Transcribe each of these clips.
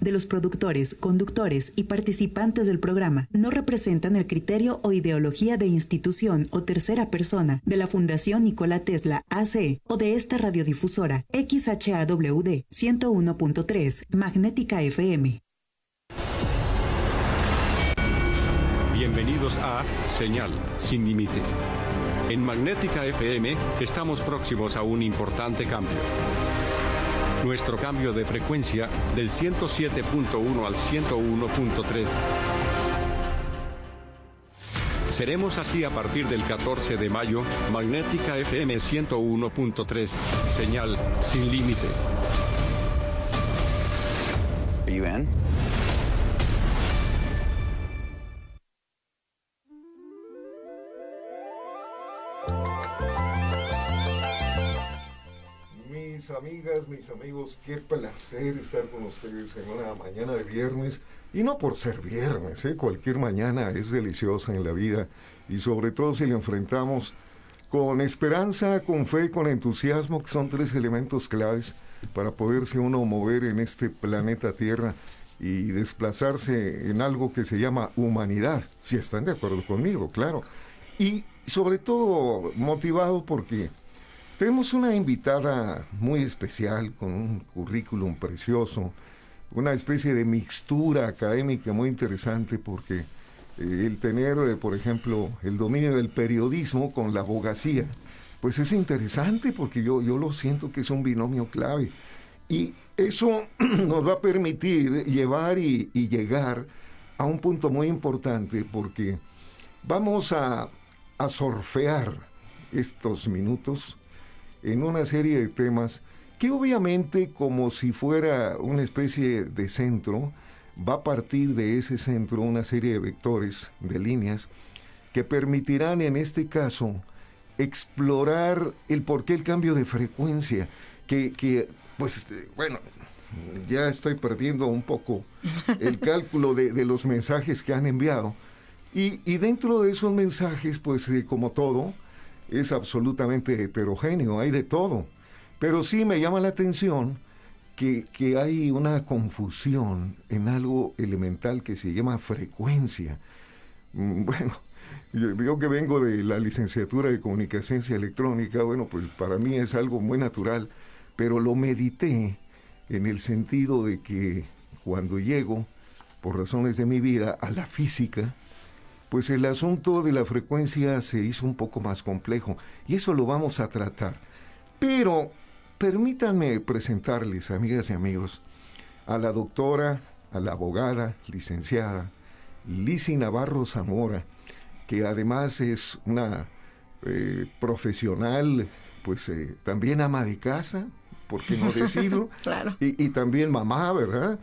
de los productores, conductores y participantes del programa no representan el criterio o ideología de institución o tercera persona de la Fundación Nikola Tesla AC o de esta radiodifusora XHAWD 101.3 Magnética FM. Bienvenidos a Señal sin límite. En Magnética FM estamos próximos a un importante cambio nuestro cambio de frecuencia del 107.1 al 101.3. Seremos así a partir del 14 de mayo, Magnética FM 101.3, señal sin límite. Amigas, mis amigos, qué placer estar con ustedes en una mañana de viernes. Y no por ser viernes, ¿eh? cualquier mañana es deliciosa en la vida. Y sobre todo si la enfrentamos con esperanza, con fe, con entusiasmo, que son tres elementos claves para poderse uno mover en este planeta Tierra y desplazarse en algo que se llama humanidad, si están de acuerdo conmigo, claro. Y sobre todo motivado porque tenemos una invitada muy especial con un currículum precioso, una especie de mixtura académica muy interesante porque eh, el tener, eh, por ejemplo, el dominio del periodismo con la abogacía, pues es interesante porque yo, yo lo siento que es un binomio clave. Y eso nos va a permitir llevar y, llegar a un punto muy importante porque vamos a, a sorfear estos minutos en una serie de temas que obviamente como si fuera una especie de centro, va a partir de ese centro una serie de vectores, de líneas, que permitirán en este caso explorar el por qué el cambio de frecuencia, que, que pues este, bueno, ya estoy perdiendo un poco el cálculo de, de los mensajes que han enviado. Y, y, dentro de esos mensajes, pues eh, como todo, es absolutamente heterogéneo, hay de todo. Pero sí me llama la atención que, hay una confusión en algo elemental que se llama frecuencia. Mm, bueno, yo, que vengo de la licenciatura de comunicación electrónica, bueno, pues para mí es algo muy natural, pero lo medité en el sentido de que cuando llego, por razones de mi vida, a la física, pues el asunto de la frecuencia se hizo un poco más complejo y eso lo vamos a tratar. Pero permítanme presentarles, amigas y amigos, a la doctora, a la abogada, licenciada, Lisi Navarro Zamora, que además es una eh, profesional, pues eh, también ama de casa, ¿por qué no decirlo? claro. y, y también mamá, ¿verdad?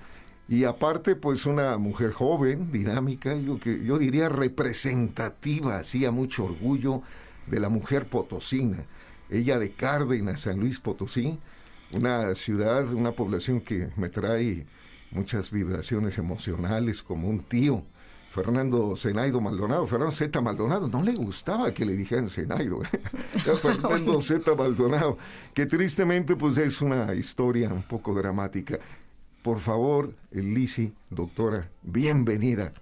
Y aparte, pues una mujer joven, dinámica, yo, que, yo diría representativa, hacía mucho orgullo de la mujer potosina. Ella de Cárdenas, San Luis Potosí, una ciudad, una población que me trae muchas vibraciones emocionales como un tío. Fernando Zenaido Maldonado, Fernando Z. Maldonado, no le gustaba que le dijeran Zenaido, ¿eh? Fernando Z. Maldonado, que tristemente pues es una historia un poco dramática. Por favor, Lisi, doctora, bienvenida.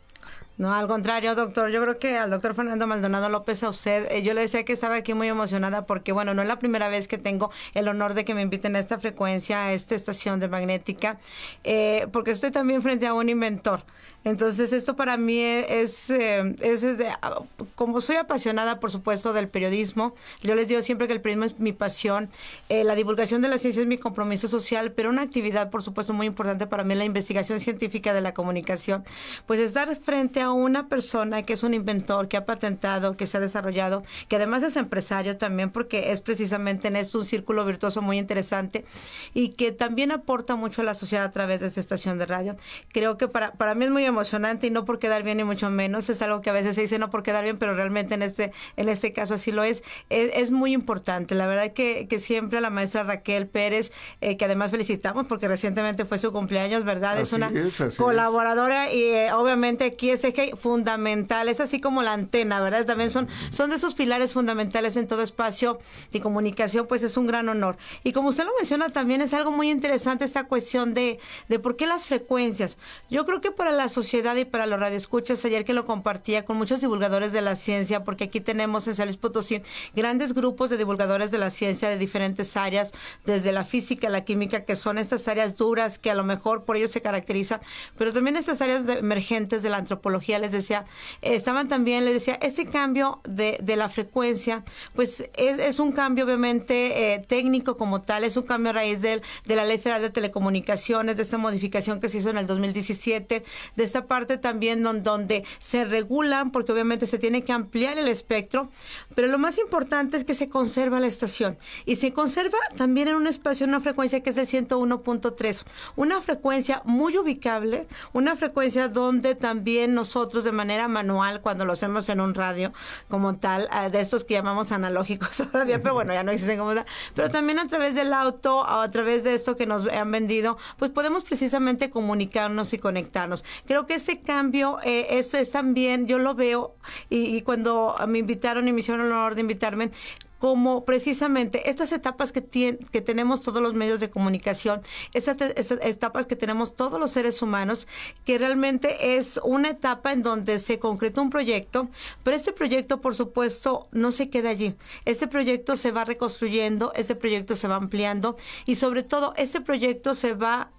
No, al contrario, doctor. Yo creo que al doctor Fernando Maldonado López a usted, eh, yo le decía que estaba aquí muy emocionada porque, bueno, no es la primera vez que tengo el honor de que me inviten a esta frecuencia, a esta estación de magnética, eh, porque estoy también frente a un inventor. Entonces, esto para mí es, eh, es, como soy apasionada, por supuesto, del periodismo, yo les digo siempre que el periodismo es mi pasión, la divulgación de la ciencia es mi compromiso social, pero una actividad, por supuesto, muy importante para mí la investigación científica de la comunicación. Pues estar frente a una persona que es un inventor, que ha patentado, que se ha desarrollado, que además es empresario también, porque es precisamente en esto un círculo virtuoso muy interesante y que también aporta mucho a la sociedad a través de esta estación de radio. Creo que para, para mí es muy emocionante y no por quedar bien ni mucho menos, es algo que a veces se dice no por quedar bien, pero realmente en este, en este caso así lo es. Es, muy importante. La verdad que, que siempre la maestra Raquel Pérez, eh, que además felicitamos porque recientemente fue su cumpleaños, ¿verdad? es una colaboradora y eh, obviamente aquí es eje fundamental, es así como la antena, ¿verdad? También son, son de esos pilares fundamentales en todo espacio de comunicación, pues es un gran honor. Y como usted lo menciona, también es algo muy interesante esta cuestión de, de por qué las frecuencias. Yo creo que para la sociedad y para los radioescuchas, ayer que lo compartía con muchos divulgadores de la ciencia, porque aquí tenemos en San Luis Potosí grandes grupos de divulgadores de la ciencia de diferentes áreas, desde la física, la química, que son estas áreas duras que a lo mejor por ello se caracteriza, pero también estas áreas emergentes de la antropología, les decía, estaban también, les decía, este cambio de, de la frecuencia, pues es, un cambio obviamente eh, técnico como tal, es un cambio a raíz de, de la Ley Federal de Telecomunicaciones, de esta modificación que se hizo en el 2017, de esta parte también donde, donde se regulan, porque obviamente se tiene que ampliar el espectro, pero lo más importante es que se conserva la estación y se conserva también en un espacio, en una frecuencia que es el 101.3, una frecuencia muy ubicable, una frecuencia donde también nosotros de manera manual, cuando lo hacemos en un radio como tal, eh, de estos que llamamos analógicos todavía, pero bueno, ya no existen como tal, pero también a través del auto, a través de esto que nos han vendido, pues podemos precisamente comunicarnos y conectarnos. Creo que ese cambio, eh, eso es también, yo lo veo, y cuando me invitaron y me hicieron el honor de invitarme, como precisamente estas etapas que, que tenemos todos los medios de comunicación, estas, etapas que tenemos todos los seres humanos, que realmente es una etapa en donde se concreta un proyecto, pero este proyecto, por supuesto, no se queda allí. Este proyecto se va reconstruyendo, este proyecto se va ampliando y sobre todo este proyecto se va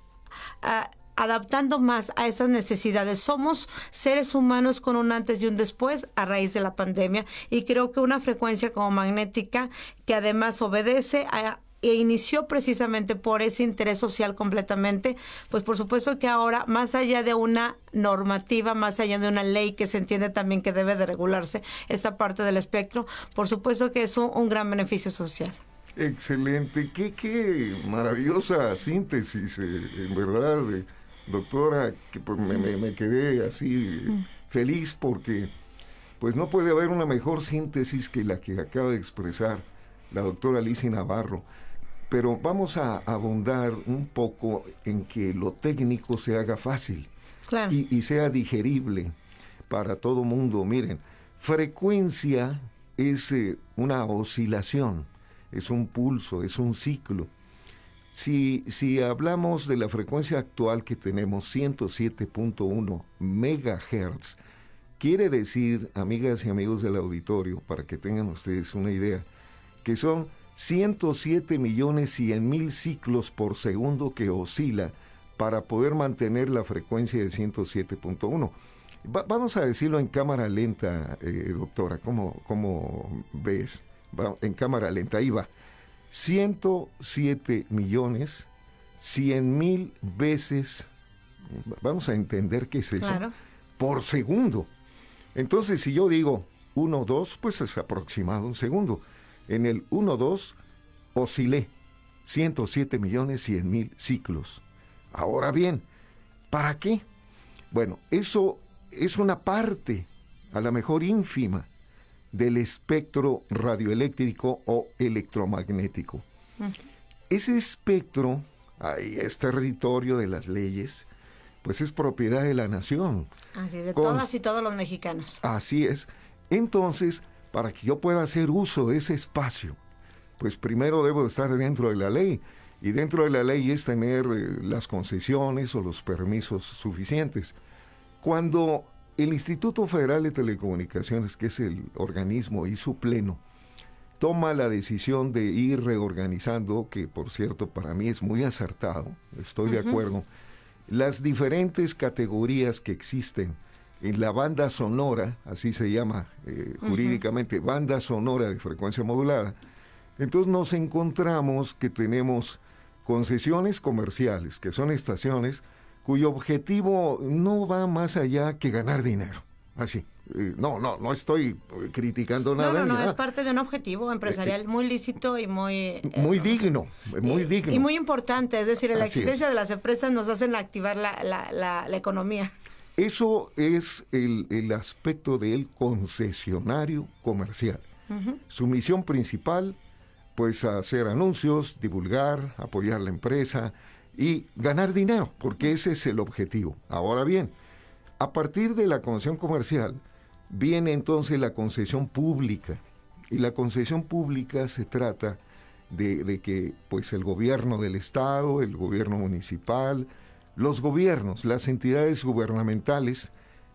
a adaptando más a esas necesidades. Somos seres humanos con un antes y un después a raíz de la pandemia y creo que una frecuencia como magnética que además obedece a e inició precisamente por ese interés social completamente, pues por supuesto que ahora, más allá de una normativa, más allá de una ley que se entiende también que debe de regularse esta parte del espectro, por supuesto que es un, gran beneficio social. Excelente, qué, qué maravillosa síntesis, eh, en verdad doctora, que pues me, quedé así feliz porque pues no puede haber una mejor síntesis que la que acaba de expresar la doctora Alicia Navarro. Pero vamos a abundar un poco en que lo técnico se haga fácil y, sea digerible para todo mundo. Miren, frecuencia es eh, una oscilación, es un pulso, es un ciclo. Si, si hablamos de la frecuencia actual que tenemos, 107.1 megahertz, quiere decir, amigas y amigos del auditorio, para que tengan ustedes una idea, que son 107 millones 100 mil ciclos por segundo que oscila para poder mantener la frecuencia de 107.1. vamos a decirlo en cámara lenta, eh, doctora, ¿cómo, ¿cómo, ves? en cámara lenta, ahí va. 107 millones, 100 mil veces, vamos a entender qué es eso, por segundo. Entonces, si yo digo 1, 2, pues es aproximado un segundo. En el 1, 2 oscilé 107 millones 100 mil ciclos. Ahora bien, ¿para qué? Bueno, eso es una parte, a lo mejor ínfima, del espectro radioeléctrico o electromagnético. Ese espectro, ahí es territorio de las leyes, pues es propiedad de la nación. Así es, de todas y todos los mexicanos. Así es. Entonces, para que yo pueda hacer uso de ese espacio, pues primero debo estar dentro de la ley. Y dentro de la ley es tener eh, las concesiones o los permisos suficientes. Cuando el Instituto Federal de Telecomunicaciones, que es el organismo y su pleno, toma la decisión de ir reorganizando, que por cierto para mí es muy acertado, estoy de acuerdo, las diferentes categorías que existen en la banda sonora, así se llama eh, jurídicamente, banda sonora de frecuencia modulada, entonces nos encontramos que tenemos concesiones comerciales, que son estaciones, cuyo objetivo no va más allá que ganar dinero. Así. Eh, no, no, no estoy eh, criticando nada. No, no, no, es parte de un objetivo empresarial eh, muy lícito y muy... muy digno, muy digno. Y muy importante, es decir, la existencia de las empresas nos hacen activar la, la, la, economía. Eso es el, el, aspecto del concesionario comercial. Su misión principal, pues hacer anuncios, divulgar, apoyar la empresa, y ganar dinero, porque ese es el objetivo. Ahora bien, A partir de la concesión comercial viene entonces la concesión pública. Y la concesión pública se trata de, de, que pues el gobierno del estado, el gobierno municipal, los gobiernos, las entidades gubernamentales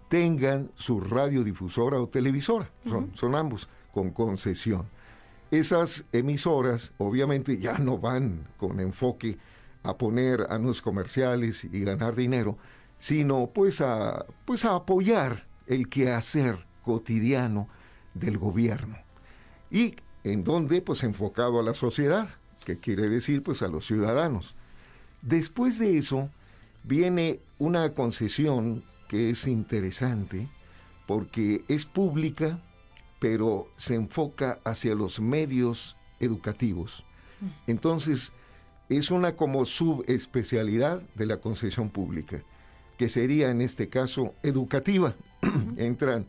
tengan su radiodifusora o televisora, son, son ambos, con concesión. Esas emisoras obviamente ya no van con enfoque a poner anuncios comerciales y ganar dinero, sino pues a, pues a apoyar el quehacer cotidiano del gobierno. Y en donde pues enfocado a la sociedad, que quiere decir pues a los ciudadanos. Después de eso viene una concesión que es interesante porque es pública, pero se enfoca hacia los medios educativos. Entonces, es una como subespecialidad de la concesión pública, que sería en este caso educativa. Entran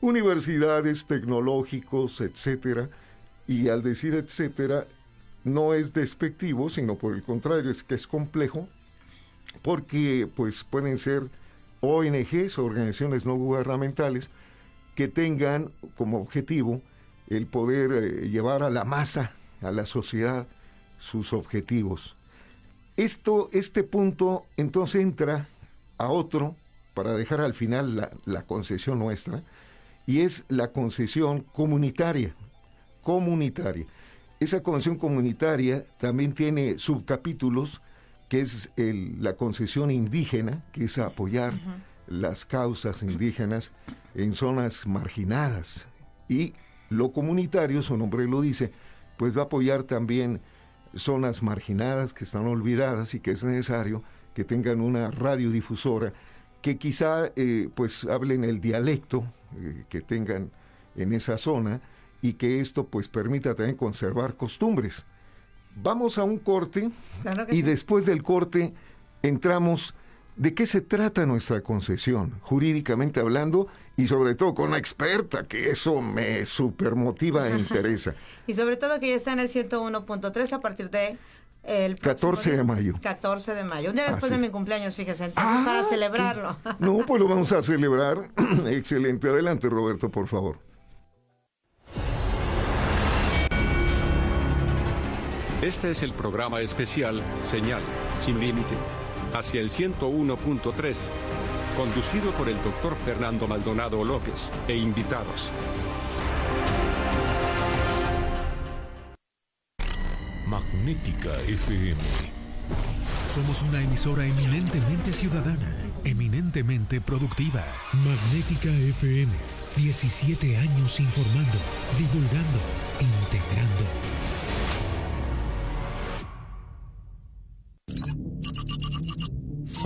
universidades, tecnológicos, etcétera, y al decir etcétera, no es despectivo, sino por el contrario, es que es complejo, porque pues pueden ser ONGs, organizaciones no gubernamentales, que tengan como objetivo el poder eh, llevar a la masa, a la sociedad, sus objetivos. Esto, este punto entonces entra a otro, para dejar al final la, la concesión nuestra, y es la concesión comunitaria, comunitaria. Esa concesión comunitaria también tiene subcapítulos, que es la concesión indígena, que es apoyar las causas indígenas en zonas marginadas. Y lo comunitario, su nombre lo dice, pues va a apoyar también zonas marginadas que están olvidadas y que es necesario que tengan una radiodifusora que quizá eh, pues hablen el dialecto eh, que tengan en esa zona y que esto pues permita también conservar costumbres. Vamos a un corte y después del corte entramos de qué se trata nuestra concesión, jurídicamente hablando, y sobre todo con una experta, que eso me supermotiva e interesa. y sobre todo que ya está en el 101.3 a partir de el 14 de mayo. 14 de mayo, un día después de mi cumpleaños, fíjese, para ah, celebrarlo. no, pues lo vamos a celebrar. Excelente, adelante Roberto, por favor. Este es el programa especial Señal sin límite hacia el 101.3, conducido por el doctor Fernando Maldonado López e invitados. Magnética FM. Somos una emisora eminentemente ciudadana, eminentemente productiva. Magnética FM. 17 años informando, divulgando, integrando.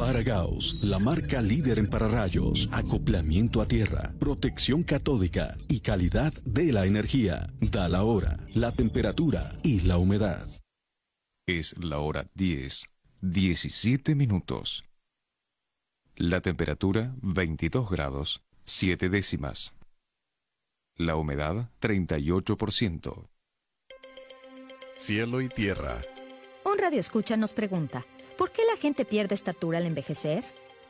Faragaos, la marca líder en pararrayos, acoplamiento a tierra, protección catódica y calidad de la energía. Da la hora, la temperatura y la humedad. Es la hora 10, 17 minutos. La temperatura 22 grados, 7 décimas. La humedad 38%. Cielo y tierra. Un radio escucha nos pregunta. ¿Por qué la gente pierde estatura al envejecer?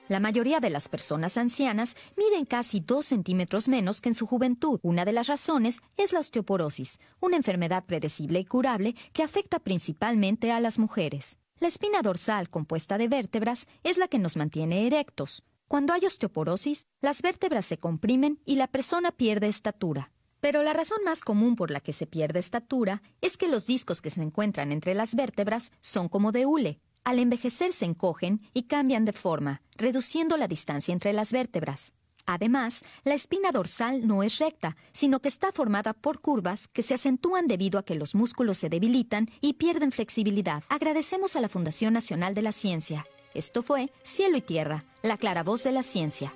La mayoría de las personas ancianas miden casi 2 centímetros menos que en su juventud. Una de las razones es la osteoporosis, una enfermedad predecible y curable que afecta principalmente a las mujeres. La espina dorsal compuesta de vértebras es la que nos mantiene erectos. Cuando hay osteoporosis, las vértebras se comprimen y la persona pierde estatura. Pero la razón más común por la que se pierde estatura es que los discos que se encuentran entre las vértebras son como de hule, al envejecer se encogen y cambian de forma, reduciendo la distancia entre las vértebras. Además, la espina dorsal no es recta, sino que está formada por curvas que se acentúan debido a que los músculos se debilitan y pierden flexibilidad. Agradecemos a la Fundación Nacional de la Ciencia. Esto fue Cielo y Tierra, la clara voz de la ciencia.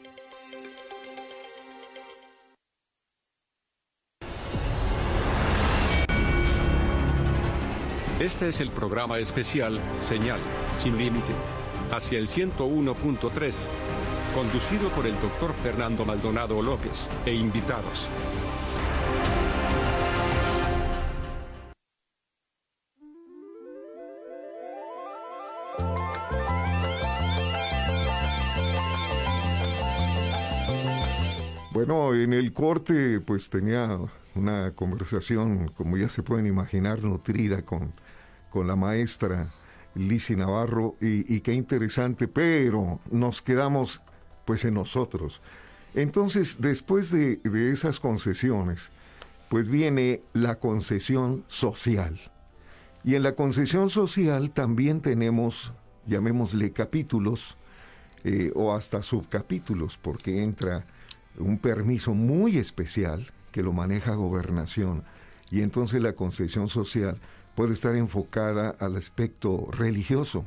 Este es el programa especial Señal sin límite hacia el 101.3, conducido por el doctor Fernando Maldonado López e invitados. Bueno, en el corte pues tenía una conversación, como ya se pueden imaginar, nutrida con, con la maestra Lisi Navarro y, qué interesante, pero nos quedamos pues en nosotros. Entonces, después de, esas concesiones, pues viene la concesión social. Y en la concesión social también tenemos, llamémosle capítulos eh, o hasta subcapítulos, porque entra un permiso muy especial que lo maneja gobernación. Y entonces la concesión social puede estar enfocada al aspecto religioso.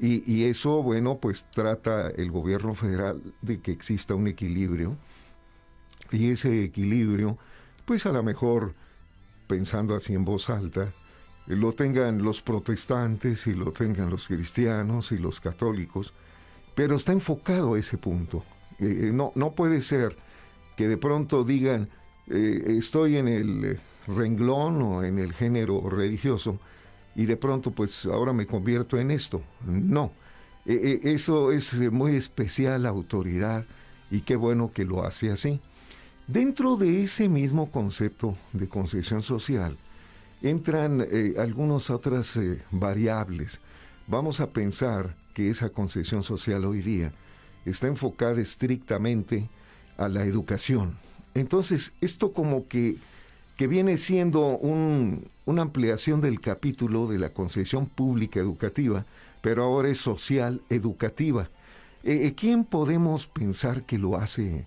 Y, eso, bueno, pues trata el gobierno federal de que exista un equilibrio. Y ese equilibrio, pues a lo mejor, pensando así en voz alta, lo tengan los protestantes y lo tengan los cristianos y los católicos, pero está enfocado a ese punto. Eh, eh, no, no puede ser que de pronto digan, eh, estoy en el renglón o en el género religioso y de pronto pues ahora me convierto en esto. No, eso es muy especial autoridad y qué bueno que lo hace así. Dentro de ese mismo concepto de concesión social entran algunas otras variables. Vamos a pensar que esa concesión social hoy día está enfocada estrictamente a la educación. Entonces, esto como que, que viene siendo una ampliación del capítulo de la concesión pública educativa, pero ahora es social educativa. Eh, eh, ¿Quién podemos pensar que lo hace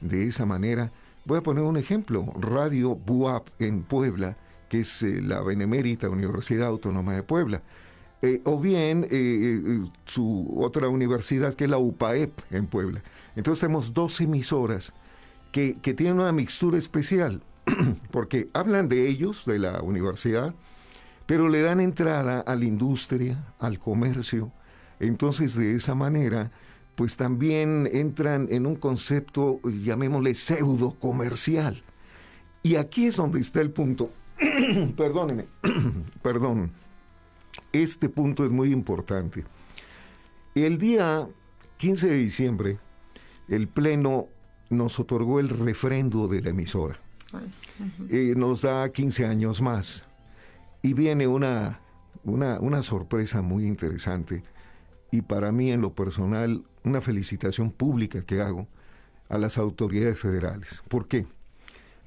de esa manera? Voy a poner un ejemplo. Radio BUAP en Puebla, que es eh, la Benemérita Universidad Autónoma de Puebla. O bien su otra universidad que es la UPAEP en Puebla. Entonces tenemos dos emisoras que, que tienen una mixtura especial, porque hablan de ellos, de la universidad, pero le dan entrada a la industria, al comercio. Entonces de esa manera, pues también entran en un concepto, llamémosle pseudo comercial. Y aquí es donde está el punto. Perdóneme, perdón este punto es muy importante. El día 15 de diciembre, el Pleno nos otorgó el refrendo de la emisora. Nos da 15 años más. Y viene una, una, una sorpresa muy interesante. Y para mí, en lo personal, una felicitación pública que hago a las autoridades federales. ¿Por qué?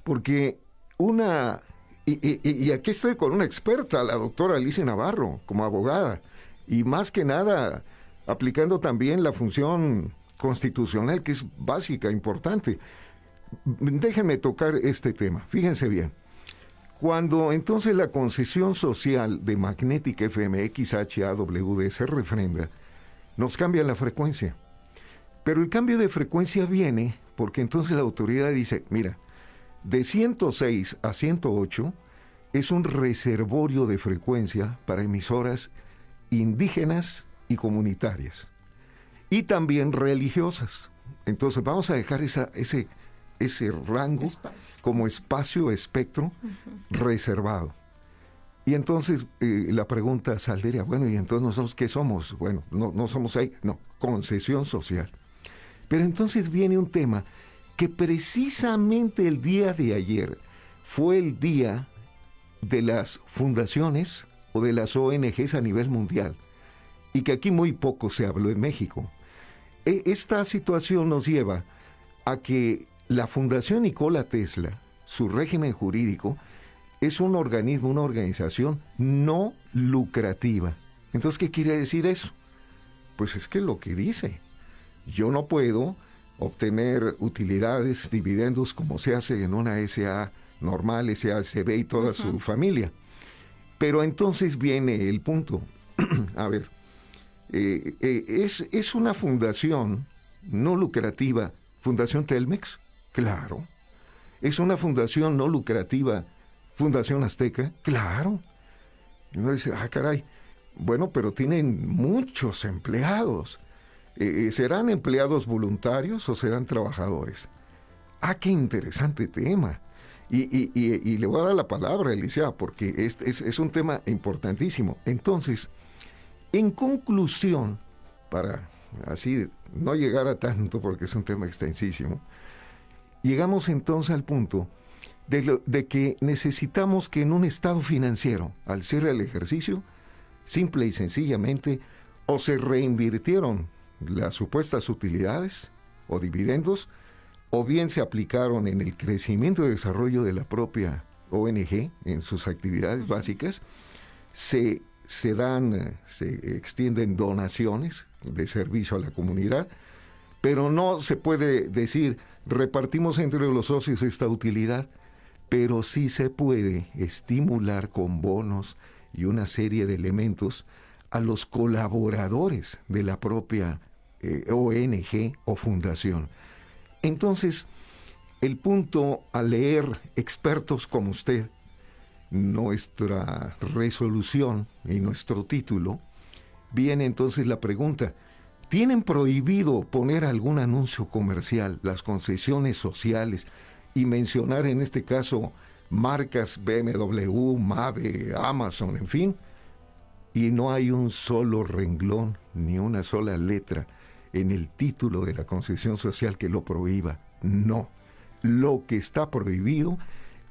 Porque una y, aquí estoy con una experta, la doctora Alicia Navarro, como abogada, y más que nada aplicando también la función constitucional que es básica, importante. Déjenme tocar este tema, fíjense bien. Cuando entonces la concesión social de Magnética FM XHAWD se refrenda, nos cambia la frecuencia. Pero el cambio de frecuencia viene porque entonces la autoridad dice, mira, de 106 a 108 es un reservorio de frecuencia para emisoras indígenas y comunitarias y también religiosas. Entonces vamos a dejar esa, ese, ese rango como espacio, espectro reservado. Y entonces eh, la pregunta saldría, bueno, ¿y entonces nosotros qué somos? Bueno, no, no somos ahí, no, concesión social. Pero entonces viene un tema que precisamente el día de ayer fue el día de las fundaciones o de las ONGs a nivel mundial y que aquí muy poco se habló en México. E, esta situación nos lleva a que la Fundación Nikola Tesla, su régimen jurídico, es un organismo, una organización no lucrativa. Entonces, ¿qué quiere decir eso? Pues es que lo que dice, yo no puedo obtener utilidades, dividendos, como se hace en una SA normal, SACB y toda su familia. Pero entonces viene el punto. A ver, eh, eh, es, ¿es una fundación no lucrativa, Fundación Telmex? Claro. ¿Es una fundación no lucrativa, Fundación Azteca? Claro. Y uno dice, ah, caray, bueno, pero tienen muchos empleados. Eh, eh, ¿serán empleados voluntarios o serán trabajadores? Ah, qué interesante tema. Y, le voy a dar la palabra, Elisea, porque es, un tema importantísimo. Entonces, en conclusión, para así no llegar a tanto, porque es un tema extensísimo, llegamos entonces al punto de, de, que necesitamos que en un estado financiero, al cierre del ejercicio, simple y sencillamente, o se reinvirtieron las supuestas utilidades o dividendos, o bien se aplicaron en el crecimiento y desarrollo de la propia ONG en sus actividades básicas, se, se dan, se extienden donaciones de servicio a la comunidad, pero no se puede decir repartimos entre los socios esta utilidad, pero sí se puede estimular con bonos y una serie de elementos a los colaboradores de la propia eh, ONG o fundación. Entonces, el punto a leer expertos como usted, nuestra resolución y nuestro título, viene entonces la pregunta, ¿tienen prohibido poner algún anuncio comercial, las concesiones sociales y mencionar en este caso marcas BMW, Mave, Amazon, en fin? Y no hay un solo renglón ni una sola letra en el título de la concesión social que lo prohíba. No lo que está prohibido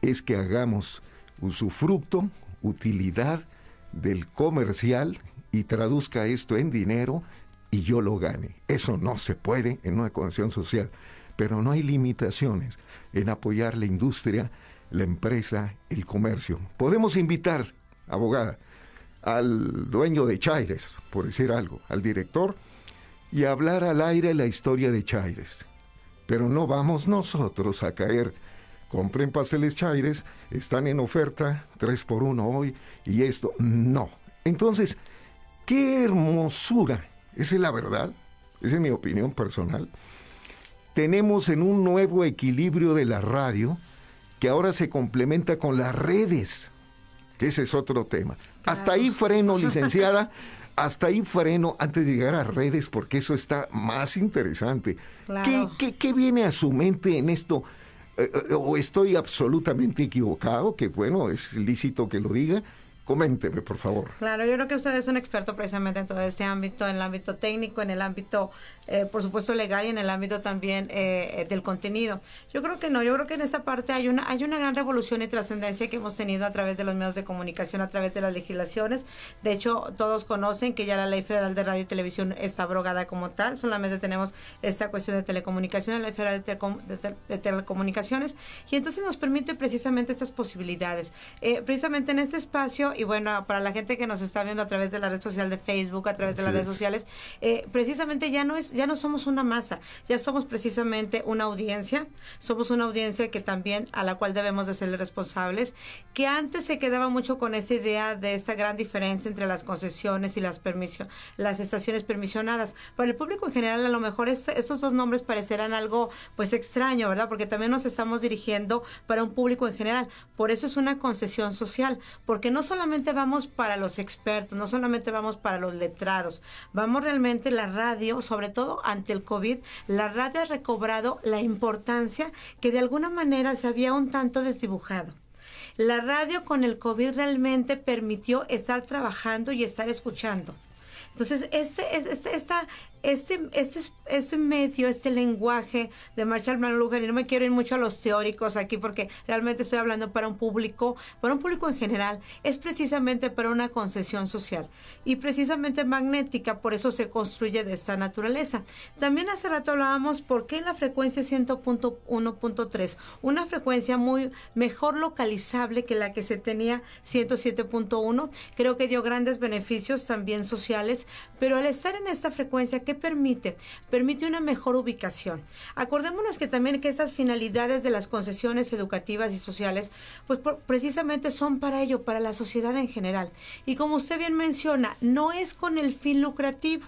es que hagamos usufructo, utilidad del comercial y traduzca esto en dinero y yo lo gane. Eso no se puede en una condición social, pero no hay limitaciones en apoyar la industria, la empresa, el comercio. Podemos invitar, abogada, al dueño de Chaires, por decir algo, al director, y hablar al aire la historia de Chaires pero no vamos nosotros a caer. Compren pasteles chaires, están en oferta, tres por uno hoy, y esto, no. Entonces, qué hermosura, esa es la verdad, esa es mi opinión personal. Tenemos en un nuevo equilibrio de la radio que ahora se complementa con las redes, que ese es otro tema. Hasta ahí freno, licenciada, hasta ahí freno antes de llegar a redes porque eso está más interesante. ¿Qué, viene a su mente en esto? Eh, eh, ¿O estoy absolutamente equivocado? Que bueno, es lícito que lo diga Coménteme, por favor. Claro, yo creo que usted es un experto precisamente en todo este ámbito, en el ámbito técnico, en el ámbito, eh, por supuesto, legal y en el ámbito también eh, del contenido. Yo creo que no, yo creo que en esta parte hay una, hay una gran revolución y trascendencia que hemos tenido a través de los medios de comunicación, a través de las legislaciones. De hecho, todos conocen que ya la Ley Federal de Radio y Televisión está abrogada como tal. Solamente tenemos esta cuestión de telecomunicaciones, la Ley Federal de, Telecomunicaciones, y entonces nos permite precisamente estas posibilidades. Eh, precisamente en este espacio y bueno, para la gente que nos está viendo a través de la red social de Facebook, a través de las redes sociales, eh, precisamente ya no es, ya no somos una masa, ya somos precisamente una audiencia, somos una audiencia que también a la cual debemos de ser responsables, que antes se quedaba mucho con esa idea de esta gran diferencia entre las concesiones y las permisión, las estaciones permisionadas. Para el público en general, a lo mejor estos dos nombres parecerán algo pues extraño, ¿verdad? Porque también nos estamos dirigiendo para un público en general. Por eso es una concesión social, porque no solamente vamos para los expertos, no solamente vamos para los letrados, vamos realmente la radio, sobre todo ante el COVID, la radio ha recobrado la importancia que de alguna manera se había un tanto desdibujado. La radio con el COVID realmente permitió estar trabajando y estar escuchando. Entonces, este, este, esta, este, este, este medio, este lenguaje de Marshall McLuhan, y no me quiero ir mucho a los teóricos aquí porque realmente estoy hablando para un público, para un público en general, es precisamente para una concesión social y precisamente magnética, por eso se construye de esta naturaleza. También hace rato hablábamos por qué la frecuencia 100.1.3, una frecuencia muy mejor localizable que la que se tenía 107.1, creo que dio grandes beneficios también sociales, pero al estar en esta frecuencia, ¿Qué permite? Permite una mejor ubicación. Acordémonos que también que estas finalidades de las concesiones educativas y sociales, pues precisamente son para ello, para la sociedad en general. Y como usted bien menciona, no es con el fin lucrativo,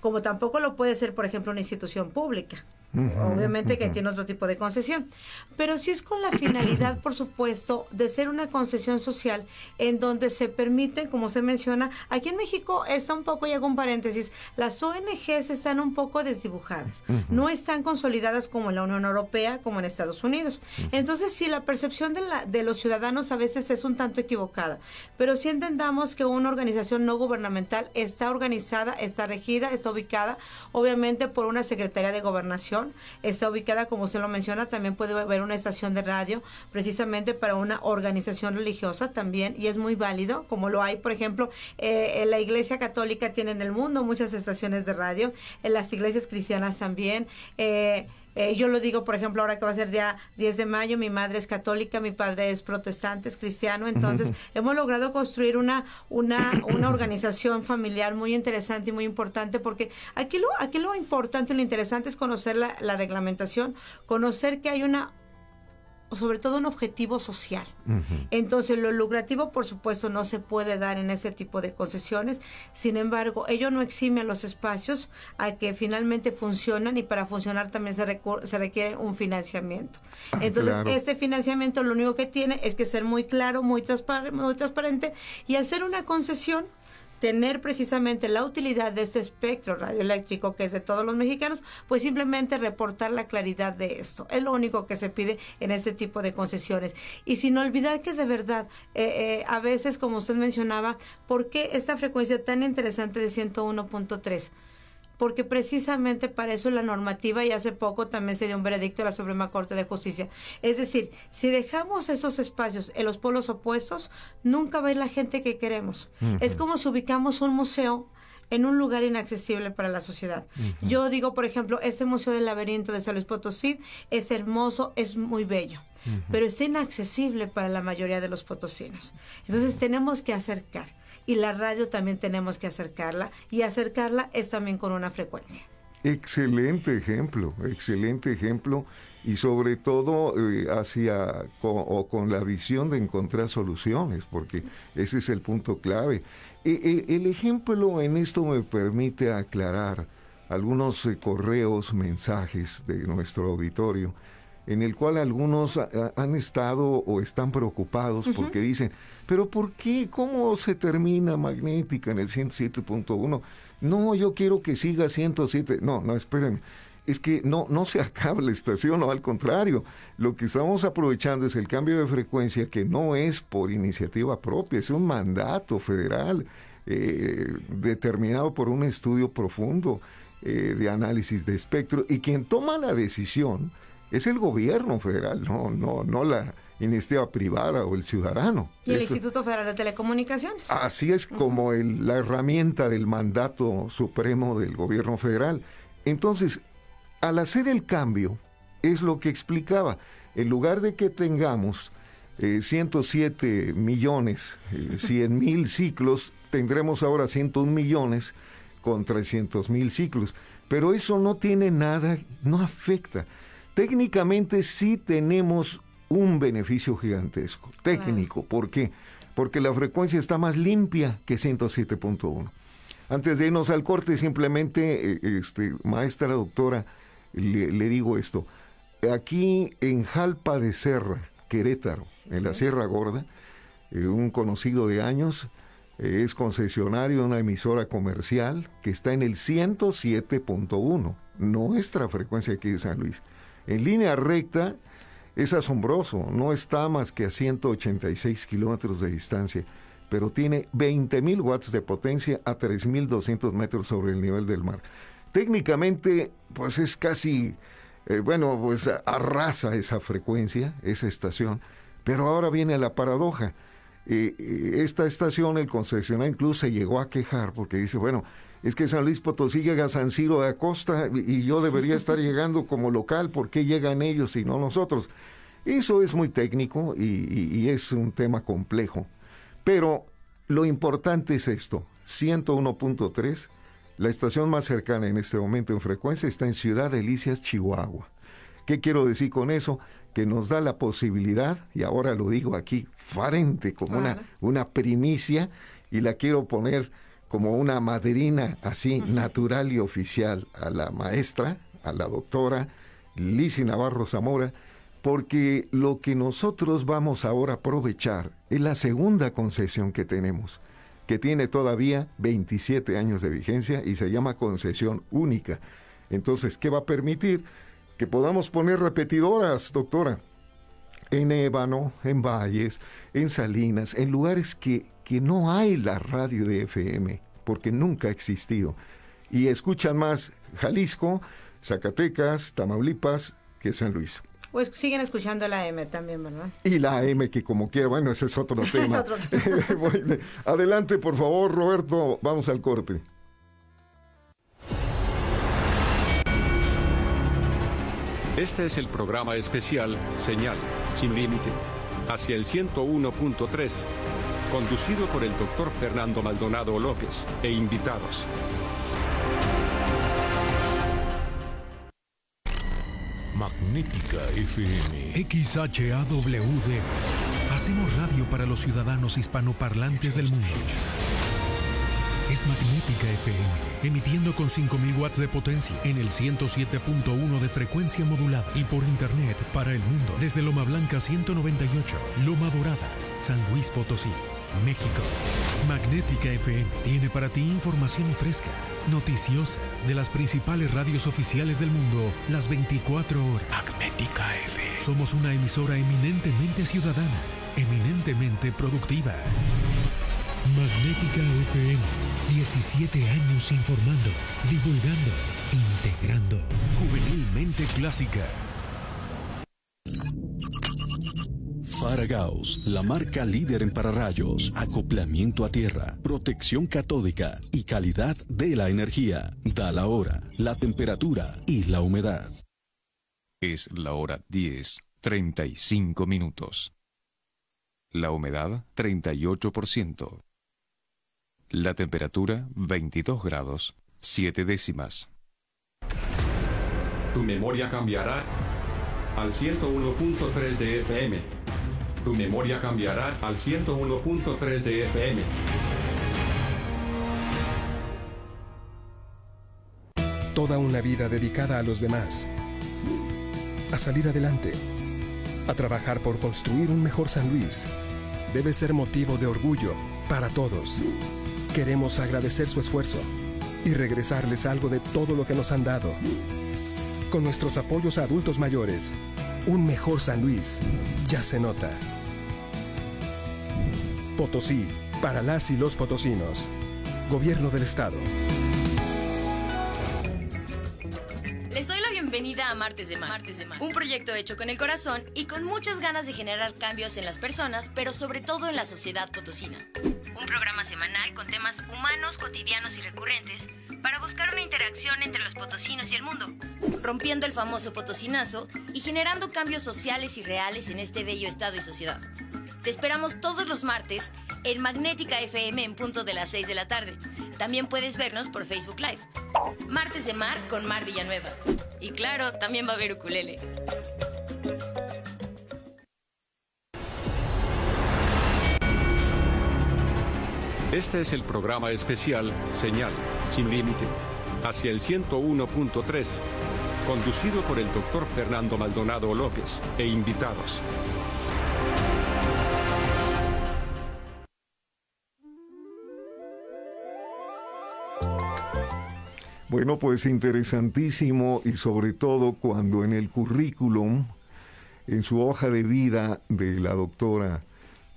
como tampoco lo puede ser, por ejemplo, una institución pública. Obviamente que tiene otro tipo de concesión, pero sí es con la finalidad, por supuesto, de ser una concesión social en donde se permiten, como se menciona, aquí en México está un poco, y hago un paréntesis, las ONGs están un poco desdibujadas, no están consolidadas como en la Unión Europea, como en Estados Unidos. Entonces, sí, la percepción de, la, de los ciudadanos a veces es un tanto equivocada, pero sí entendamos que una organización no gubernamental está organizada, está regida, está ubicada, obviamente, por una Secretaría de Gobernación, Está ubicada, como se lo menciona, también puede haber una estación de radio precisamente para una organización religiosa también y es muy válido, como lo hay, por ejemplo, eh, la Iglesia Católica tiene en el mundo muchas estaciones de radio, en las iglesias cristianas también. Eh, eh, yo lo digo, por ejemplo, ahora que va a ser día 10 de mayo, mi madre es católica, mi padre es protestante, es cristiano, entonces hemos logrado construir una, una, una organización familiar muy interesante y muy importante porque aquí lo, aquí lo importante y lo interesante es conocer la, la reglamentación, conocer que hay una sobre todo un objetivo social. Entonces, lo lucrativo, por supuesto, no se puede dar en ese tipo de concesiones. Sin embargo, ello no exime a los espacios a que finalmente funcionan y para funcionar también se, se requiere un financiamiento. Ah, Entonces, este financiamiento lo único que tiene es que ser muy claro, muy, muy transparente y al ser una concesión, tener precisamente la utilidad de este espectro radioeléctrico que es de todos los mexicanos, pues simplemente reportar la claridad de esto. Es lo único que se pide en este tipo de concesiones. Y sin olvidar que de verdad, eh, eh, a veces, como usted mencionaba, ¿por qué esta frecuencia tan interesante de 101.3? Porque precisamente para eso es la normativa y hace poco también se dio un veredicto de la Suprema Corte de Justicia. Es decir, si dejamos esos espacios en los polos opuestos, nunca va a ir la gente que queremos. Es como si ubicamos un museo en un lugar inaccesible para la sociedad. Yo digo, por ejemplo, este Museo del Laberinto de San Luis Potosí es hermoso, es muy bello, pero está inaccesible para la mayoría de los potosinos. Entonces tenemos que acercar y la radio también tenemos que acercarla y acercarla es también con una frecuencia. Excelente ejemplo, excelente ejemplo y sobre todo eh, hacia o con la visión de encontrar soluciones, porque ese es el punto clave. E, e, el ejemplo en esto me permite aclarar algunos eh, correos, mensajes de nuestro auditorio en el cual algunos han estado o están preocupados porque dicen, pero ¿por qué? ¿Cómo se termina magnética en el 107.1? No, yo quiero que siga 107. No, no, espérenme. Es que no, no se acaba la estación, o al contrario, lo que estamos aprovechando es el cambio de frecuencia que no es por iniciativa propia, es un mandato federal eh, determinado por un estudio profundo eh, de análisis de espectro y quien toma la decisión es el gobierno federal, no, no, no la iniciativa privada o el ciudadano. Y el Instituto Federal de Telecomunicaciones. Así es como la herramienta del mandato supremo del gobierno federal. Entonces, al hacer el cambio, es lo que explicaba, en lugar de que tengamos 107 eh, millones, 100 eh, mil ciclos, tendremos ahora 101 millones con 300 mil ciclos. Pero eso no tiene nada, no afecta. Técnicamente sí tenemos un beneficio gigantesco, técnico. ¿Por qué? Porque la frecuencia está más limpia que 107.1. Antes de irnos al corte, simplemente, eh, este, maestra doctora, le, digo esto. Aquí en Jalpa de Serra, Querétaro, en la Sierra Gorda, eh, un conocido de años, eh, es concesionario de una emisora comercial que está en el 107.1, nuestra frecuencia aquí de San Luis en línea recta es asombroso, no está más que a 186 kilómetros de distancia, pero tiene 20.000 watts de potencia a 3.200 metros sobre el nivel del mar. Técnicamente, pues es casi, eh, bueno, pues arrasa esa frecuencia, esa estación, pero ahora viene la paradoja. Eh, eh, esta estación, el concesionario incluso se llegó a quejar porque dice, bueno, es que San Luis Potosí llega a San Ciro de Acosta y yo debería estar llegando como local, ¿por qué llegan ellos y no nosotros? Eso es muy técnico y, es un tema complejo. Pero lo importante es esto, 101.3, la estación más cercana en este momento en frecuencia está en Ciudad Delicias, Chihuahua. ¿Qué quiero decir con eso? Que nos da la posibilidad, y ahora lo digo aquí, frente como una, una primicia, y la quiero poner como una madrina así natural y oficial a la maestra, a la doctora Lisi Navarro Zamora, porque lo que nosotros vamos ahora a aprovechar es la segunda concesión que tenemos, que tiene todavía 27 años de vigencia y se llama concesión única. Entonces, ¿qué va a permitir? Que podamos poner repetidoras, doctora, en Ébano, en Valles, en Salinas, en lugares que que no hay la radio de FM, porque nunca ha existido. Y escuchan más Jalisco, Zacatecas, Tamaulipas que San Luis. Pues siguen escuchando la M también, ¿verdad? Y la M que como quiera, bueno, ese es otro tema. es otro tema. Adelante, por favor, Roberto, vamos al corte. Este es el programa especial Señal sin límite hacia el 101.3, conducido por el doctor Fernando Maldonado López e invitados. Magnética FM. XHAWD. Hacemos radio para los ciudadanos hispanoparlantes del mundo. Es Magnética FM, emitiendo con 5000 watts de potencia en el 107.1 de frecuencia modulada y por internet para el mundo desde Loma Blanca 198, Loma Dorada, San Luis Potosí, México. Magnética FM tiene para ti información fresca, noticiosa de las principales radios oficiales del mundo las 24 horas. Magnética FM. Somos una emisora eminentemente ciudadana, eminentemente productiva. Magnética FM 17 años informando, divulgando, integrando. Juvenilmente clásica. Faragaos, la marca líder en pararrayos, acoplamiento a tierra, protección catódica y calidad de la energía. Da la hora, la temperatura y la humedad. Es la hora 10, 35 minutos. La humedad 38%. La temperatura 22 grados 7 décimas. Tu memoria cambiará al 101.3 de FM. Tu memoria cambiará al 101.3 de FM. Toda una vida dedicada a los demás. A salir adelante. A trabajar por construir un mejor San Luis. Debe ser motivo de orgullo para todos. Queremos agradecer su esfuerzo y regresarles algo de todo lo que nos han dado. Con nuestros apoyos a adultos mayores, un mejor San Luis ya se nota. Potosí, para las y los potosinos. Gobierno del Estado. Les doy la bienvenida a Martes de Mar, un proyecto hecho con el corazón y con muchas ganas de generar cambios en las personas, pero sobre todo en la sociedad potosina. Un programa semanal con temas humanos, cotidianos y recurrentes para buscar una interacción entre los potosinos y el mundo, rompiendo el famoso potosinazo y generando cambios sociales y reales en este bello estado y sociedad. Te esperamos todos los martes en Magnética FM en punto de las 6 de la tarde. También puedes vernos por Facebook Live. Martes de Mar con Mar Villanueva. Y claro, también va a haber ukulele. Este es el programa especial Señal sin límite hacia el 101.3, conducido por el doctor Fernando Maldonado López e invitados. Bueno, pues interesantísimo y sobre todo cuando en el currículum, en su hoja de vida de la doctora,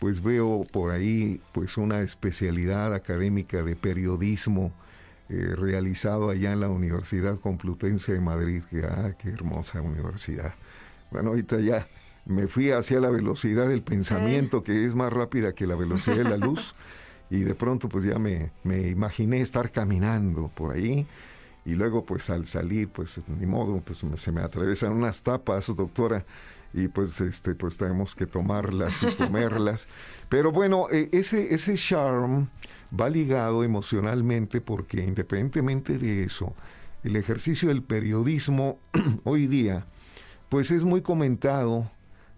pues veo por ahí pues una especialidad académica de periodismo eh, realizado allá en la Universidad Complutense de Madrid, que ah, qué hermosa universidad. Bueno, ahorita ya me fui hacia la velocidad del pensamiento, que es más rápida que la velocidad de la luz, y de pronto pues ya me, me imaginé estar caminando por ahí y luego pues al salir pues ni modo pues se me atravesan unas tapas doctora y pues este pues tenemos que tomarlas y comerlas. Pero bueno eh, ese ese charm va ligado emocionalmente porque independientemente de eso el ejercicio del periodismo hoy día pues es muy comentado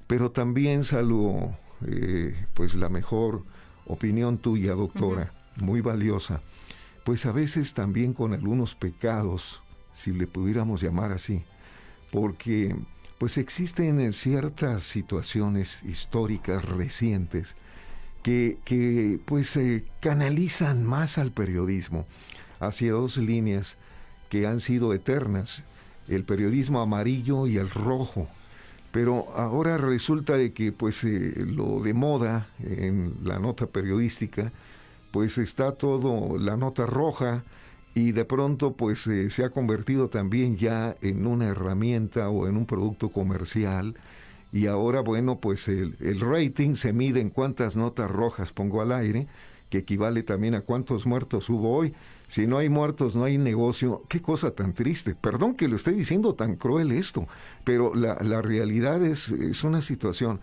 pero también salvo eh, pues la mejor opinión tuya doctora muy valiosa pues a veces también con algunos pecados, si le pudiéramos llamar así, porque pues existen ciertas situaciones históricas recientes que, que pues se canalizan más al periodismo hacia dos líneas que han sido eternas, el periodismo amarillo y el rojo. Pero ahora resulta de que pues eh, lo de moda en la nota periodística pues está todo la nota roja y de pronto pues eh, se ha convertido también ya en una herramienta o en un producto comercial y ahora bueno pues el, el rating se mide en cuántas notas rojas pongo al aire que equivale también a cuántos muertos hubo hoy. Si no hay muertos, no hay negocio. Qué cosa tan triste. Perdón que lo esté diciendo tan cruel esto, pero la, la realidad es, es una situación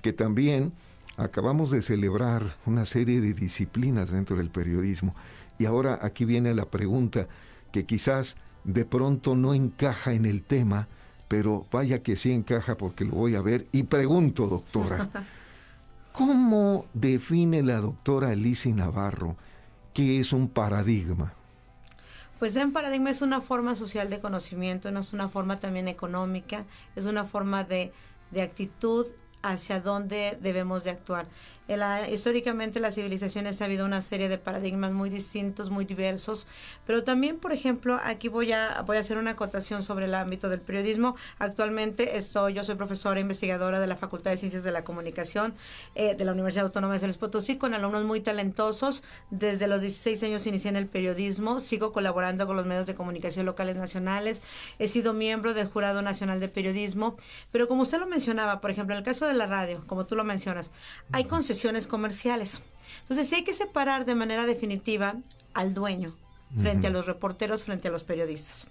que también acabamos de celebrar una serie de disciplinas dentro del periodismo. Y ahora aquí viene la pregunta que quizás de pronto no encaja en el tema, pero vaya que sí encaja porque lo voy a ver. Y pregunto, doctora, ¿cómo define la doctora Alicia Navarro qué es un paradigma? Pues un paradigma es una forma social de conocimiento, no es una forma también económica, es una forma de, de actitud hacia dónde debemos de actuar históricamente las civilizaciones ha habido una serie de paradigmas muy distintos, muy diversos, pero también, por ejemplo, aquí voy a, voy a hacer una acotación sobre el ámbito del periodismo. Actualmente estoy, yo soy profesora investigadora de la Facultad de Ciencias de la Comunicación eh, de la Universidad Autónoma de San Luis Potosí, con alumnos muy talentosos. Desde los 16 años inicié en el periodismo, sigo colaborando con los medios de comunicación locales nacionales, he sido miembro del Jurado Nacional de Periodismo, pero como usted lo mencionaba, por ejemplo, en el caso de la radio, como tú lo mencionas, hay concesiones comerciales. Entonces, hay que separar de manera definitiva al dueño frente a los reporteros, frente a los periodistas.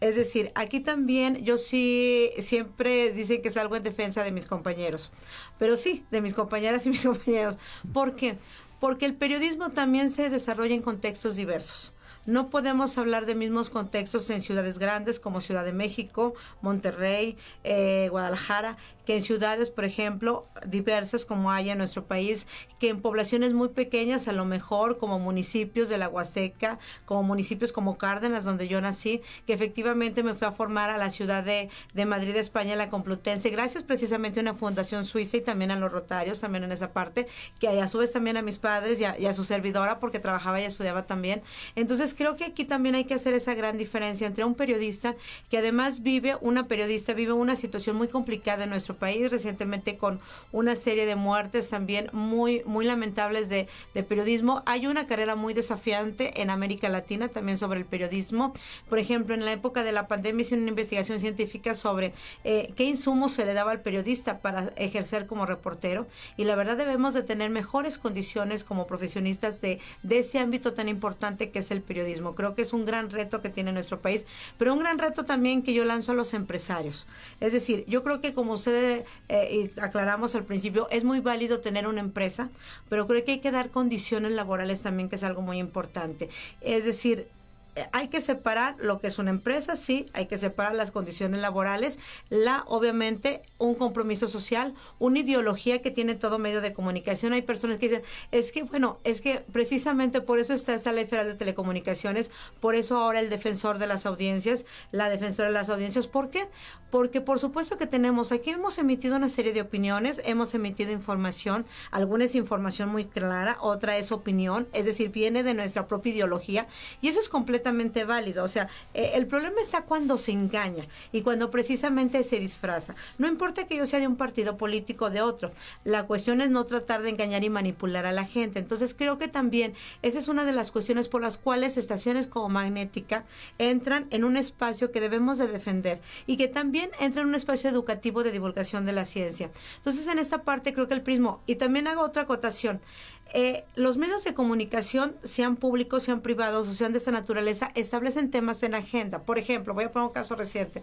Es decir, aquí también yo sí siempre dicen que salgo en defensa de mis compañeros, pero sí, de mis compañeras y mis compañeros. ¿Por qué? Porque el periodismo también se desarrolla en contextos diversos. No podemos hablar de mismos contextos en ciudades grandes como Ciudad de México, Monterrey, eh, Guadalajara, que en ciudades, por ejemplo, diversas como hay en nuestro país, que en poblaciones muy pequeñas, a lo mejor como municipios de la Huasteca, como municipios como Cárdenas, donde yo nací, que efectivamente me fui a formar a la ciudad de, Madrid, España, la Complutense, gracias precisamente a una fundación suiza y también a los Rotarios, también en esa parte, que a su vez también a mis padres y a, y a su servidora, porque trabajaba y estudiaba también. Entonces creo que aquí también hay que hacer esa gran diferencia entre un periodista que además vive, una periodista vive una situación muy complicada en nuestro país recientemente con una serie de muertes también muy, muy lamentables de, periodismo. Hay una carrera muy desafiante en América Latina también sobre el periodismo. Por ejemplo, en la época de la pandemia hice una investigación científica sobre eh, qué insumos se le daba al periodista para ejercer como reportero y la verdad debemos de tener mejores condiciones como profesionistas de, de ese ámbito tan importante que es el periodismo. Creo que es un gran reto que tiene nuestro país, pero un gran reto también que yo lanzo a los empresarios. Es decir, yo creo que como ustedes eh, aclaramos al principio, es muy válido tener una empresa, pero creo que hay que dar condiciones laborales también, que es algo muy importante. Es decir, hay que separar lo que es una empresa, sí, hay que separar las condiciones laborales, la, obviamente, un compromiso social, una ideología que tiene todo medio de comunicación. Hay personas que dicen, es que, bueno, es que precisamente por eso está esta ley federal de telecomunicaciones, por eso ahora el defensor de las audiencias, la defensora de las audiencias, ¿por qué? Porque por supuesto que tenemos, aquí hemos emitido una serie de opiniones, hemos emitido información, alguna es información muy clara, otra es opinión, es decir, viene de nuestra propia ideología, y eso es completamente válido. O sea, eh, el problema está cuando se engaña y cuando precisamente se disfraza. No importa que yo sea de un partido político o de otro. La cuestión es no tratar de engañar y manipular a la gente. Entonces creo que también esa es una de las cuestiones por las cuales estaciones como Magnética entran en un espacio que debemos de defender y que también entra en un espacio educativo de divulgación de la ciencia. Entonces en esta parte creo que el prismo, y también hago otra acotación, eh, los medios de comunicación, sean públicos, sean privados o sean de esta naturaleza, establecen temas en agenda. Por ejemplo, voy a poner un caso reciente.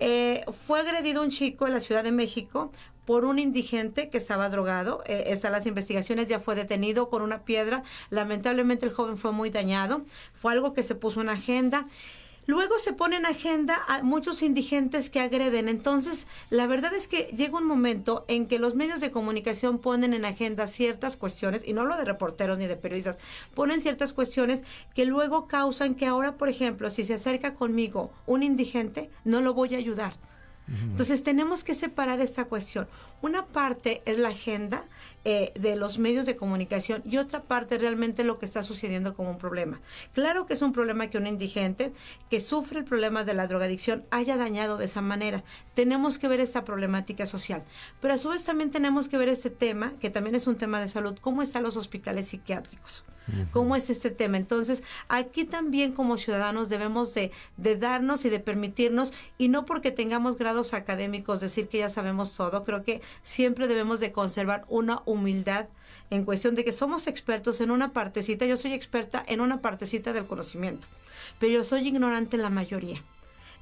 Eh, fue agredido un chico en la Ciudad de México por un indigente que estaba drogado. Eh, están las investigaciones, ya fue detenido con una piedra. Lamentablemente el joven fue muy dañado. Fue algo que se puso en agenda. Luego se pone en agenda a muchos indigentes que agreden. Entonces, la verdad es que llega un momento en que los medios de comunicación ponen en agenda ciertas cuestiones, y no lo de reporteros ni de periodistas, ponen ciertas cuestiones que luego causan que ahora, por ejemplo, si se acerca conmigo un indigente, no lo voy a ayudar entonces tenemos que separar esta cuestión. Una parte es la agenda eh, de los medios de comunicación y otra parte realmente lo que está sucediendo como un problema. Claro que es un problema que un indigente que sufre el problema de la drogadicción haya dañado de esa manera. Tenemos que ver esta problemática social. Pero a su vez también tenemos que ver este tema, que también es un tema de salud, cómo están los hospitales psiquiátricos. Cómo es este tema. Entonces, aquí también como ciudadanos debemos de, de darnos y de permitirnos, y no porque tengamos grados académicos, decir que ya sabemos todo, creo que siempre debemos de conservar una humildad en cuestión de que somos expertos en una partecita, yo soy experta en una partecita del conocimiento, pero yo soy ignorante en la mayoría.